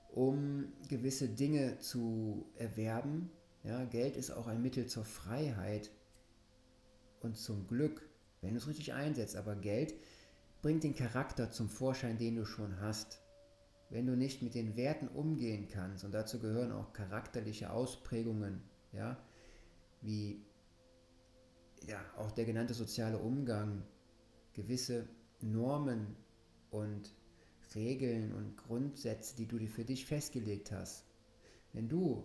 um gewisse Dinge zu erwerben. Ja, Geld ist auch ein Mittel zur Freiheit und zum Glück, wenn du es richtig einsetzt. Aber Geld bringt den Charakter zum Vorschein, den du schon hast. Wenn du nicht mit den Werten umgehen kannst, und dazu gehören auch charakterliche Ausprägungen, ja, wie ja, auch der genannte soziale Umgang, gewisse Normen und Regeln und Grundsätze, die du dir für dich festgelegt hast. Wenn du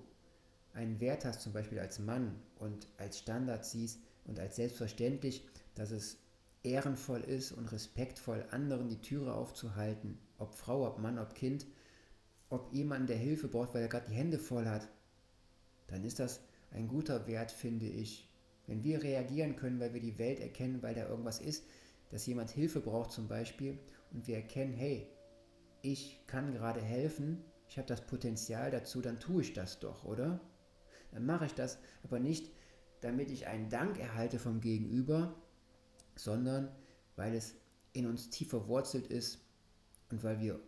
einen Wert hast, zum Beispiel als Mann und als Standard siehst und als selbstverständlich, dass es ehrenvoll ist und respektvoll, anderen die Türe aufzuhalten, ob Frau, ob Mann, ob Kind, ob jemand, der Hilfe braucht, weil er gerade die Hände voll hat, dann ist das ein guter Wert, finde ich. Wenn wir reagieren können, weil wir die Welt erkennen, weil da irgendwas ist, dass jemand Hilfe braucht zum Beispiel und wir erkennen, hey, ich kann gerade helfen, ich habe das Potenzial dazu, dann tue ich das doch, oder? Dann mache ich das aber nicht, damit ich einen Dank erhalte vom Gegenüber, sondern weil es in uns tief verwurzelt ist und weil wir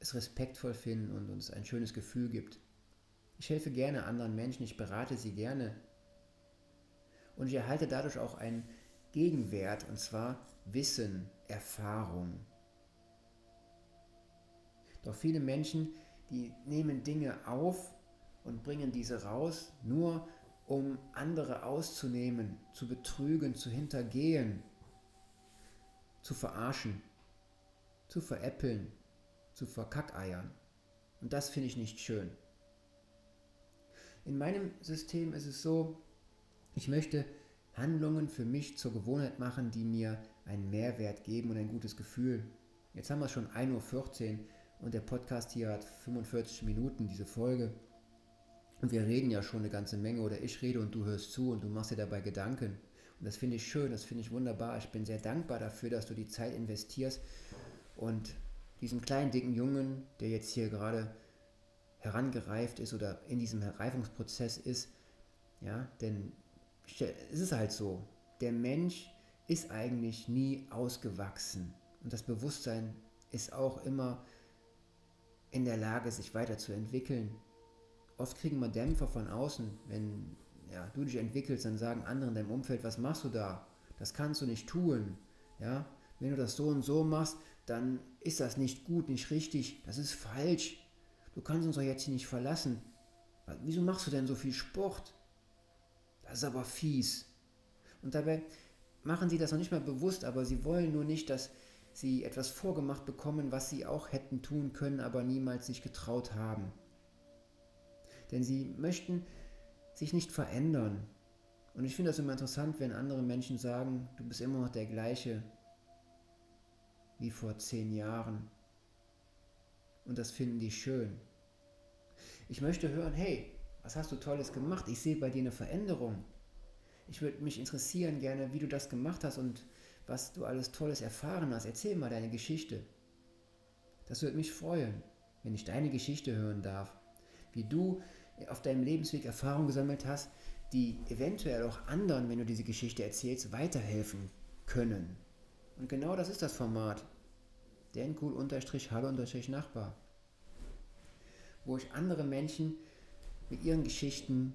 es respektvoll finden und uns ein schönes Gefühl gibt. Ich helfe gerne anderen Menschen, ich berate sie gerne. Und ich erhalte dadurch auch einen Gegenwert, und zwar Wissen, Erfahrung. Doch viele Menschen, die nehmen Dinge auf und bringen diese raus, nur um andere auszunehmen, zu betrügen, zu hintergehen, zu verarschen, zu veräppeln, zu verkackeiern. Und das finde ich nicht schön. In meinem System ist es so, ich möchte Handlungen für mich zur Gewohnheit machen, die mir einen Mehrwert geben und ein gutes Gefühl. Jetzt haben wir schon 1.14 Uhr und der Podcast hier hat 45 Minuten, diese Folge. Und wir reden ja schon eine ganze Menge oder ich rede und du hörst zu und du machst dir dabei Gedanken. Und das finde ich schön, das finde ich wunderbar. Ich bin sehr dankbar dafür, dass du die Zeit investierst und diesen kleinen, dicken Jungen, der jetzt hier gerade herangereift ist oder in diesem Reifungsprozess ist, ja, denn es ist halt so, der Mensch ist eigentlich nie ausgewachsen und das Bewusstsein ist auch immer in der Lage, sich weiterzuentwickeln. Oft kriegen wir Dämpfer von außen, wenn ja, du dich entwickelst, dann sagen andere in deinem Umfeld, was machst du da? Das kannst du nicht tun. Ja? Wenn du das so und so machst, dann ist das nicht gut, nicht richtig, das ist falsch. Du kannst uns doch jetzt hier nicht verlassen. Wieso machst du denn so viel Sport? Das ist aber fies. Und dabei machen sie das noch nicht mal bewusst, aber sie wollen nur nicht, dass sie etwas vorgemacht bekommen, was sie auch hätten tun können, aber niemals sich getraut haben. Denn sie möchten sich nicht verändern. Und ich finde das immer interessant, wenn andere Menschen sagen, du bist immer noch der gleiche wie vor zehn Jahren. Und das finden die schön. Ich möchte hören, hey, was hast du Tolles gemacht? Ich sehe bei dir eine Veränderung. Ich würde mich interessieren gerne, wie du das gemacht hast und was du alles Tolles erfahren hast. Erzähl mal deine Geschichte. Das würde mich freuen, wenn ich deine Geschichte hören darf. Wie du auf deinem Lebensweg Erfahrungen gesammelt hast, die eventuell auch anderen, wenn du diese Geschichte erzählst, weiterhelfen können. Und genau das ist das Format. Dencool-Hallo-Nachbar. Wo ich andere Menschen mit ihren Geschichten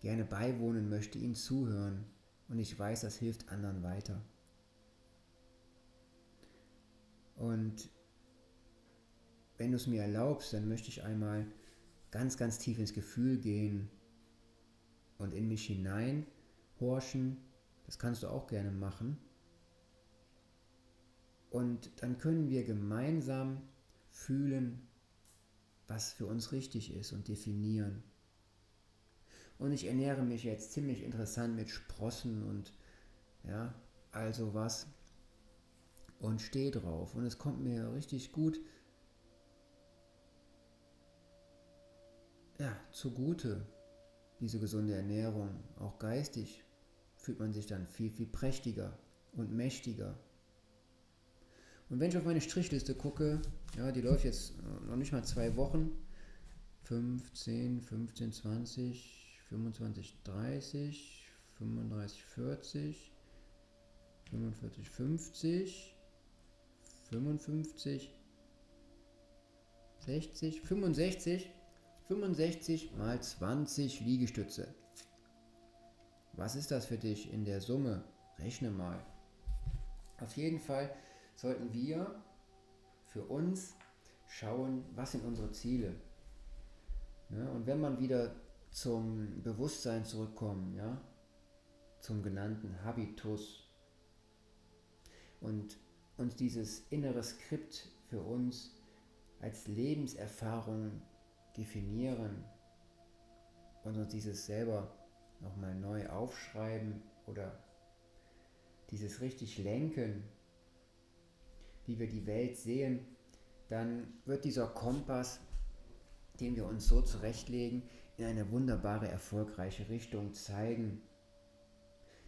gerne beiwohnen möchte, ihnen zuhören und ich weiß, das hilft anderen weiter. Und wenn du es mir erlaubst, dann möchte ich einmal ganz, ganz tief ins Gefühl gehen und in mich hinein horchen. Das kannst du auch gerne machen. Und dann können wir gemeinsam fühlen, was für uns richtig ist und definieren. Und ich ernähre mich jetzt ziemlich interessant mit Sprossen und ja, also was. Und stehe drauf. Und es kommt mir richtig gut ja, zugute, diese gesunde Ernährung. Auch geistig fühlt man sich dann viel, viel prächtiger und mächtiger. Und wenn ich auf meine Strichliste gucke, ja, die läuft jetzt noch nicht mal zwei Wochen, 15, 15, 20, 25, 30, 35, 40, 45, 50, 55, 60, 65, 65 mal 20 Liegestütze. Was ist das für dich in der Summe? Rechne mal. Auf jeden Fall sollten wir für uns schauen, was sind unsere Ziele. Ja, und wenn man wieder zum Bewusstsein zurückkommen, ja, zum genannten Habitus. Und uns dieses innere Skript für uns als Lebenserfahrung definieren und uns dieses selber nochmal neu aufschreiben oder dieses richtig lenken, wie wir die Welt sehen, dann wird dieser Kompass, den wir uns so zurechtlegen, in eine wunderbare, erfolgreiche Richtung zeigen.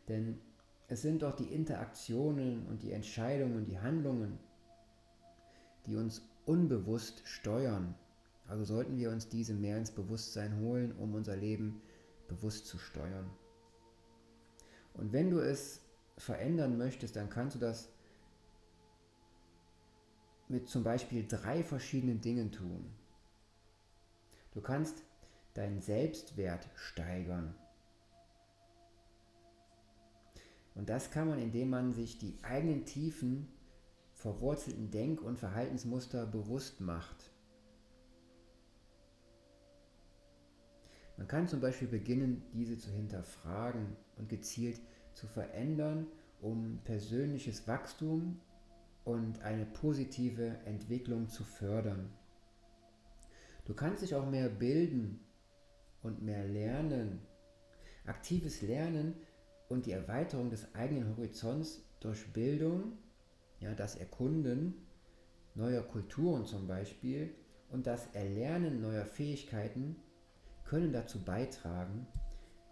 Denn es sind doch die Interaktionen und die Entscheidungen, die Handlungen, die uns unbewusst steuern. Also sollten wir uns diese mehr ins Bewusstsein holen, um unser Leben bewusst zu steuern. Und wenn du es verändern möchtest, dann kannst du das mit zum Beispiel drei verschiedenen Dingen tun. Du kannst deinen Selbstwert steigern. Und das kann man, indem man sich die eigenen tiefen, verwurzelten Denk- und Verhaltensmuster bewusst macht. Man kann zum Beispiel beginnen, diese zu hinterfragen und gezielt zu verändern, um persönliches Wachstum und eine positive Entwicklung zu fördern. Du kannst dich auch mehr bilden und mehr lernen. Aktives Lernen und die Erweiterung des eigenen Horizonts durch Bildung, ja, das Erkunden neuer Kulturen zum Beispiel und das Erlernen neuer Fähigkeiten können dazu beitragen,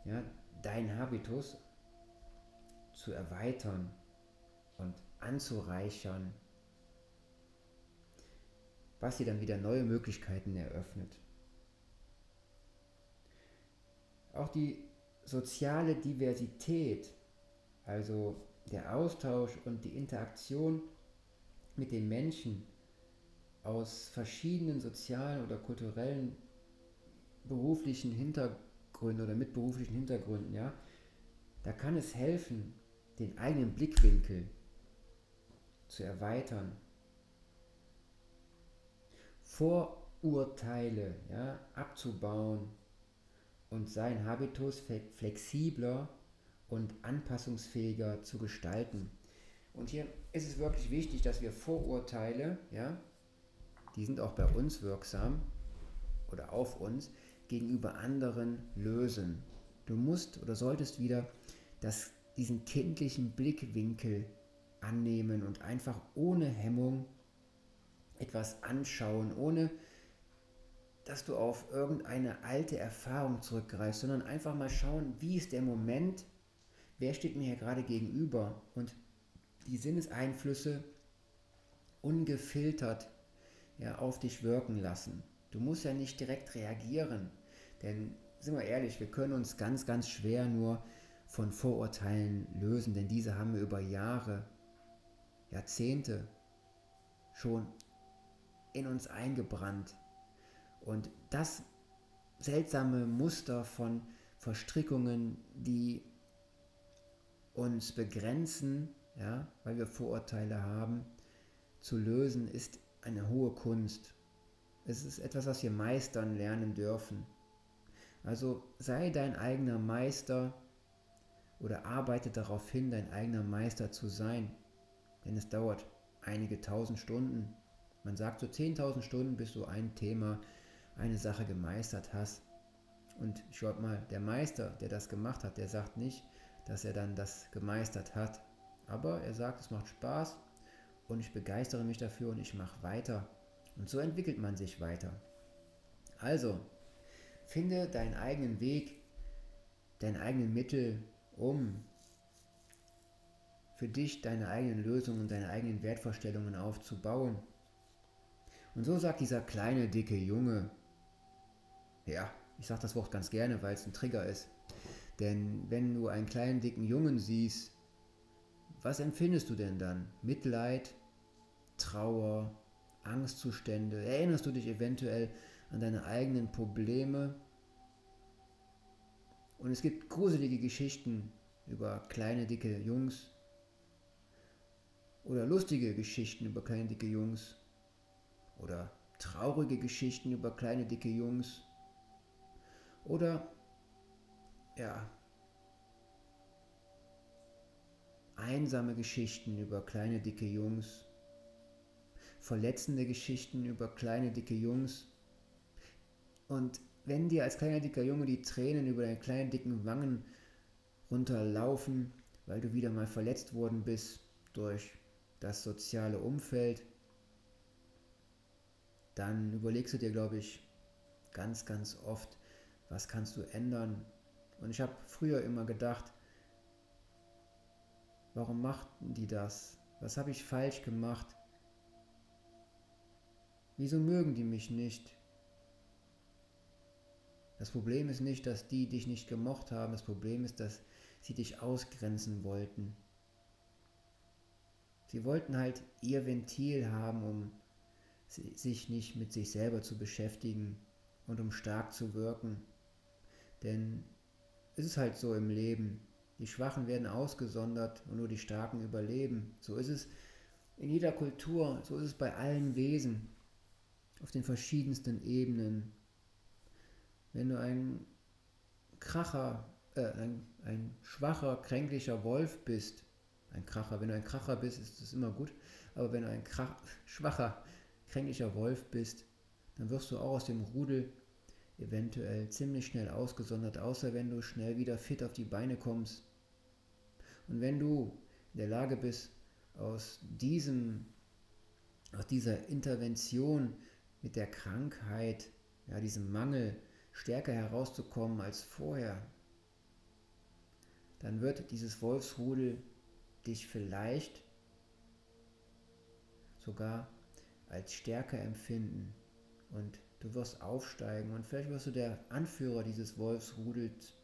ja, deinen Habitus zu erweitern und anzureichern, was dir dann wieder neue Möglichkeiten eröffnet. Auch die soziale Diversität, also der Austausch und die Interaktion mit den Menschen aus verschiedenen sozialen oder kulturellen beruflichen Hintergründen oder mit beruflichen Hintergründen, ja, da kann es helfen, den eigenen Blickwinkel zu erweitern. Vorurteile ja, abzubauen und seinen Habitus flexibler und anpassungsfähiger zu gestalten. Und hier ist es wirklich wichtig, dass wir Vorurteile, ja, die sind auch bei uns wirksam oder auf uns, gegenüber anderen lösen. Du musst oder solltest wieder das, diesen kindlichen Blickwinkel annehmen und einfach ohne Hemmung etwas anschauen, ohne dass du auf irgendeine alte Erfahrung zurückgreifst, sondern einfach mal schauen, wie ist der Moment, wer steht mir hier gerade gegenüber und die Sinneseinflüsse ungefiltert ja, auf dich wirken lassen. Du musst ja nicht direkt reagieren, denn sind wir ehrlich, wir können uns ganz, ganz schwer nur von Vorurteilen lösen, denn diese haben wir über Jahre, Jahrzehnte schon in uns eingebrannt. Und das seltsame Muster von Verstrickungen, die uns begrenzen, ja, weil wir Vorurteile haben, zu lösen, ist eine hohe Kunst. Es ist etwas, was wir meistern lernen dürfen. Also sei dein eigener Meister oder arbeite darauf hin, dein eigener Meister zu sein. Denn es dauert einige tausend Stunden. Man sagt so 10.000 Stunden, bis du ein Thema, eine Sache gemeistert hast. Und schaut mal, der Meister, der das gemacht hat, der sagt nicht, dass er dann das gemeistert hat. Aber er sagt, es macht Spaß und ich begeistere mich dafür und ich mache weiter. Und so entwickelt man sich weiter. Also, finde deinen eigenen Weg, deinen eigenen Mittel, um für dich deine eigenen Lösungen und deine eigenen Wertvorstellungen aufzubauen. Und so sagt dieser kleine, dicke Junge, ja, ich sage das Wort ganz gerne, weil es ein Trigger ist. Denn wenn du einen kleinen, dicken Jungen siehst, was empfindest du denn dann? Mitleid, Trauer, Angstzustände? Erinnerst du dich eventuell an deine eigenen Probleme? Und es gibt gruselige Geschichten über kleine, dicke Jungs oder lustige Geschichten über kleine, dicke Jungs oder traurige Geschichten über kleine, dicke Jungs oder ja, einsame Geschichten über kleine, dicke Jungs verletzende Geschichten über kleine, dicke Jungs. Und wenn dir als kleiner, dicker Junge die Tränen über deine kleinen, dicken Wangen runterlaufen, weil du wieder mal verletzt worden bist durch das soziale Umfeld, dann überlegst du dir, glaube ich, ganz, ganz oft, was kannst du ändern. Und ich habe früher immer gedacht, warum machten die das? Was habe ich falsch gemacht? Wieso mögen die mich nicht? Das Problem ist nicht, dass die dich nicht gemocht haben, das Problem ist, dass sie dich ausgrenzen wollten. Sie wollten halt ihr Ventil haben, um sich nicht mit sich selber zu beschäftigen und um stark zu wirken. Denn es ist halt so im Leben. Die Schwachen werden ausgesondert und nur die Starken überleben. So ist es in jeder Kultur, so ist es bei allen Wesen, auf den verschiedensten Ebenen. Wenn du ein Kracher, äh, ein, ein schwacher, kränklicher Wolf bist, ein Kracher, wenn du ein Kracher bist, ist das immer gut, aber wenn du ein Krach, schwacher, kränklicher Wolf bist, dann wirst du auch aus dem Rudel eventuell ziemlich schnell ausgesondert, außer wenn du schnell wieder fit auf die Beine kommst. Und wenn du in der Lage bist, aus diesem, aus dieser Intervention mit der Krankheit, ja, diesem Mangel stärker herauszukommen als vorher, dann wird dieses Wolfsrudel dich vielleicht sogar als stärker empfinden und du wirst aufsteigen und vielleicht wirst du der Anführer dieses Wolfsrudels,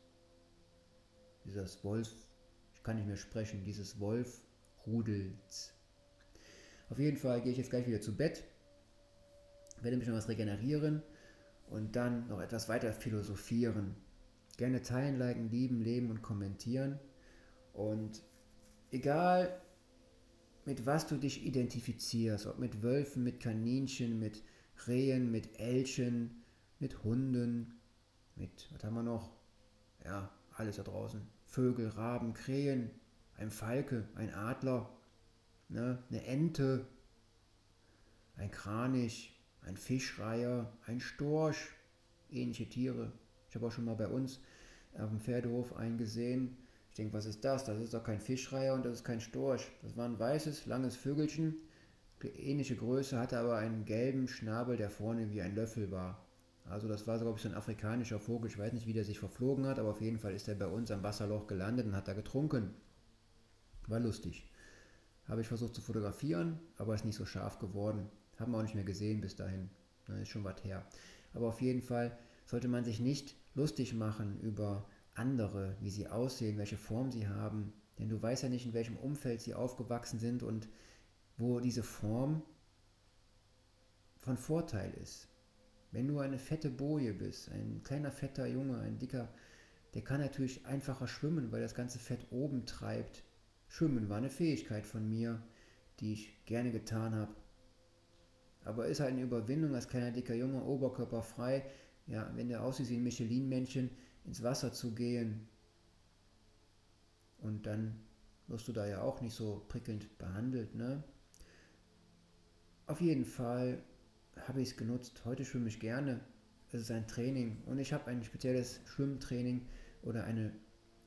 dieses Wolf, ich kann nicht mehr sprechen, dieses Wolfrudels. Auf jeden Fall gehe ich jetzt gleich wieder zu Bett, werde mich noch was regenerieren und dann noch etwas weiter philosophieren. Gerne teilen, liken, lieben, leben und kommentieren. Und egal mit was du dich identifizierst, ob mit Wölfen, mit Kaninchen, mit Rehen, mit Elchen, mit Hunden, mit, was haben wir noch? Ja, alles da draußen. Vögel, Raben, Krähen, ein Falke, ein Adler, ne, eine Ente, ein Kranich, ein Fischreiher, ein Storch, ähnliche Tiere. Ich habe auch schon mal bei uns auf dem Pferdehof einen gesehen. Ich denke, was ist das? Das ist doch kein Fischreiher und das ist kein Storch. Das war ein weißes, langes Vögelchen, ähnliche Größe, hatte aber einen gelben Schnabel, der vorne wie ein Löffel war. Also das war, glaube ich, so ein afrikanischer Vogel. Ich weiß nicht, wie der sich verflogen hat, aber auf jeden Fall ist er bei uns am Wasserloch gelandet und hat da getrunken. War lustig. Habe ich versucht zu fotografieren, aber ist nicht so scharf geworden. Haben wir auch nicht mehr gesehen bis dahin. Das ist schon was her. Aber auf jeden Fall sollte man sich nicht lustig machen über andere, wie sie aussehen, welche Form sie haben. Denn du weißt ja nicht, in welchem Umfeld sie aufgewachsen sind und wo diese Form von Vorteil ist. Wenn du eine fette Boje bist, ein kleiner fetter Junge, ein dicker, der kann natürlich einfacher schwimmen, weil das ganze Fett oben treibt. Schwimmen war eine Fähigkeit von mir, die ich gerne getan habe. Aber ist halt eine Überwindung als kleiner dicker Junge, oberkörperfrei. Ja, wenn der aussieht wie ein Michelin-Männchen, ins Wasser zu gehen. Und dann wirst du da ja auch nicht so prickelnd behandelt, ne? Auf jeden Fall habe ich es genutzt. Heute schwimme ich gerne. Es ist ein Training und ich habe ein spezielles Schwimmtraining oder eine,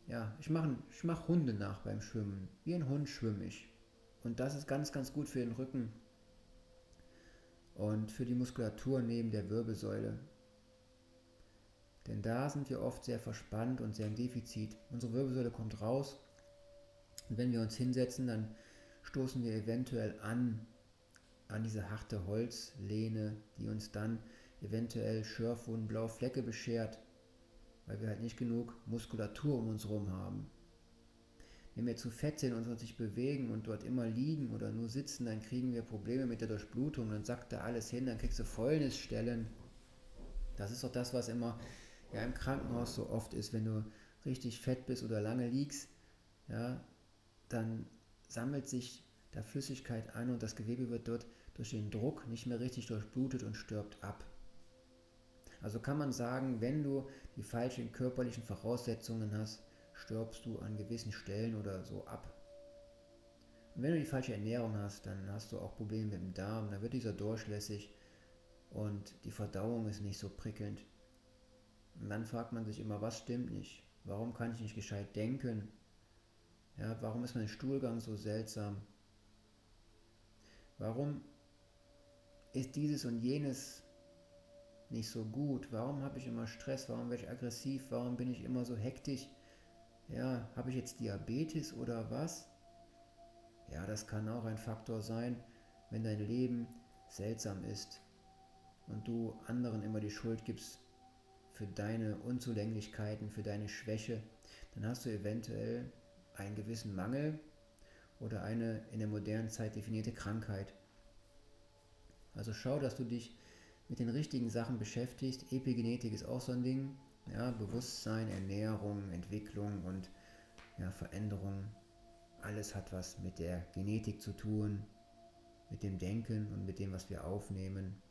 ja, ich mache ich mach Hunde nach beim Schwimmen. Wie ein Hund schwimme ich. Und das ist ganz, ganz gut für den Rücken und für die Muskulatur neben der Wirbelsäule. Denn da sind wir oft sehr verspannt und sehr im Defizit. Unsere Wirbelsäule kommt raus und wenn wir uns hinsetzen, dann stoßen wir eventuell an an diese harte Holzlehne, die uns dann eventuell Schürfwunden, blaue Flecke beschert, weil wir halt nicht genug Muskulatur um uns herum haben. Wenn wir zu fett sind und uns nicht bewegen und dort immer liegen oder nur sitzen, dann kriegen wir Probleme mit der Durchblutung, dann sackt da alles hin, dann kriegst du Fäulnisstellen. Das ist doch das, was immer ja, im Krankenhaus so oft ist, wenn du richtig fett bist oder lange liegst, ja, dann sammelt sich da Flüssigkeit an und das Gewebe wird dort durch den Druck nicht mehr richtig durchblutet und stirbt ab. Also kann man sagen, wenn du die falschen körperlichen Voraussetzungen hast, stirbst du an gewissen Stellen oder so ab. Und wenn du die falsche Ernährung hast, dann hast du auch Probleme mit dem Darm, dann wird dieser durchlässig und die Verdauung ist nicht so prickelnd. Und dann fragt man sich immer, was stimmt nicht? Warum kann ich nicht gescheit denken? Ja, warum ist mein Stuhlgang so seltsam? Warum ist dieses und jenes nicht so gut? Warum habe ich immer Stress? Warum werde ich aggressiv? Warum bin ich immer so hektisch? Ja, habe ich jetzt Diabetes oder was? Ja, das kann auch ein Faktor sein, wenn dein Leben seltsam ist. und du anderen immer die Schuld gibst für deine Unzulänglichkeiten, für deine Schwäche, dann hast du eventuell einen gewissen Mangel oder eine in der modernen Zeit definierte Krankheit. Also schau, dass du dich mit den richtigen Sachen beschäftigst. Epigenetik ist auch so ein Ding. Ja, Bewusstsein, Ernährung, Entwicklung und ja, Veränderung. Alles hat was mit der Genetik zu tun, mit dem Denken und mit dem, was wir aufnehmen.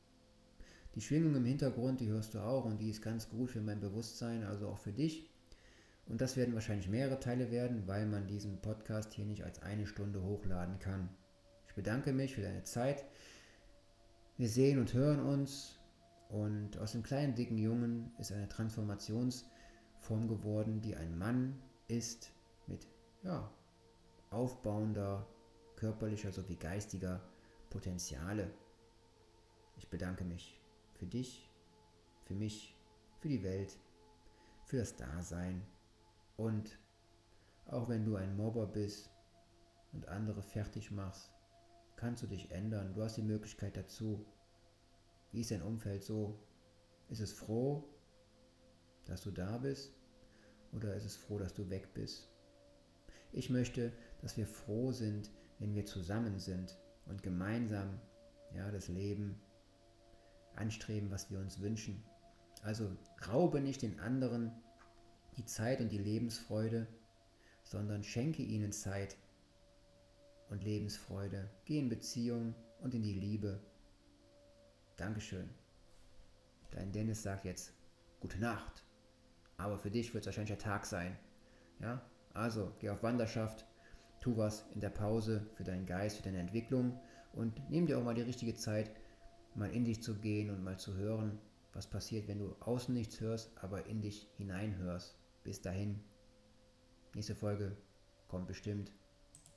Die Schwingung im Hintergrund, die hörst du auch und die ist ganz gut für mein Bewusstsein, also auch für dich. Und das werden wahrscheinlich mehrere Teile werden, weil man diesen Podcast hier nicht als eine Stunde hochladen kann. Ich bedanke mich für deine Zeit. Wir sehen und hören uns und aus dem kleinen dicken Jungen ist eine Transformationsform geworden, die ein Mann ist mit ja, aufbauender körperlicher sowie geistiger Potenziale. Ich bedanke mich für dich, für mich, für die Welt, für das Dasein und auch wenn du ein Mobber bist und andere fertig machst, kannst du dich ändern. Du hast die Möglichkeit dazu. Wie ist dein Umfeld so? Ist es froh, dass du da bist? Oder ist es froh, dass du weg bist? Ich möchte, dass wir froh sind, wenn wir zusammen sind und gemeinsam ja, das Leben anstreben, was wir uns wünschen. Also raube nicht den anderen die Zeit und die Lebensfreude, sondern schenke ihnen Zeit und Lebensfreude. Geh in Beziehung und in die Liebe. Dankeschön. Dein Dennis sagt jetzt gute Nacht. Aber für dich wird es wahrscheinlich der Tag sein. Ja? Also geh auf Wanderschaft, tu was in der Pause für deinen Geist, für deine Entwicklung und nimm dir auch mal die richtige Zeit, mal in dich zu gehen und mal zu hören, was passiert, wenn du außen nichts hörst, aber in dich hineinhörst. Bis dahin, nächste Folge kommt bestimmt.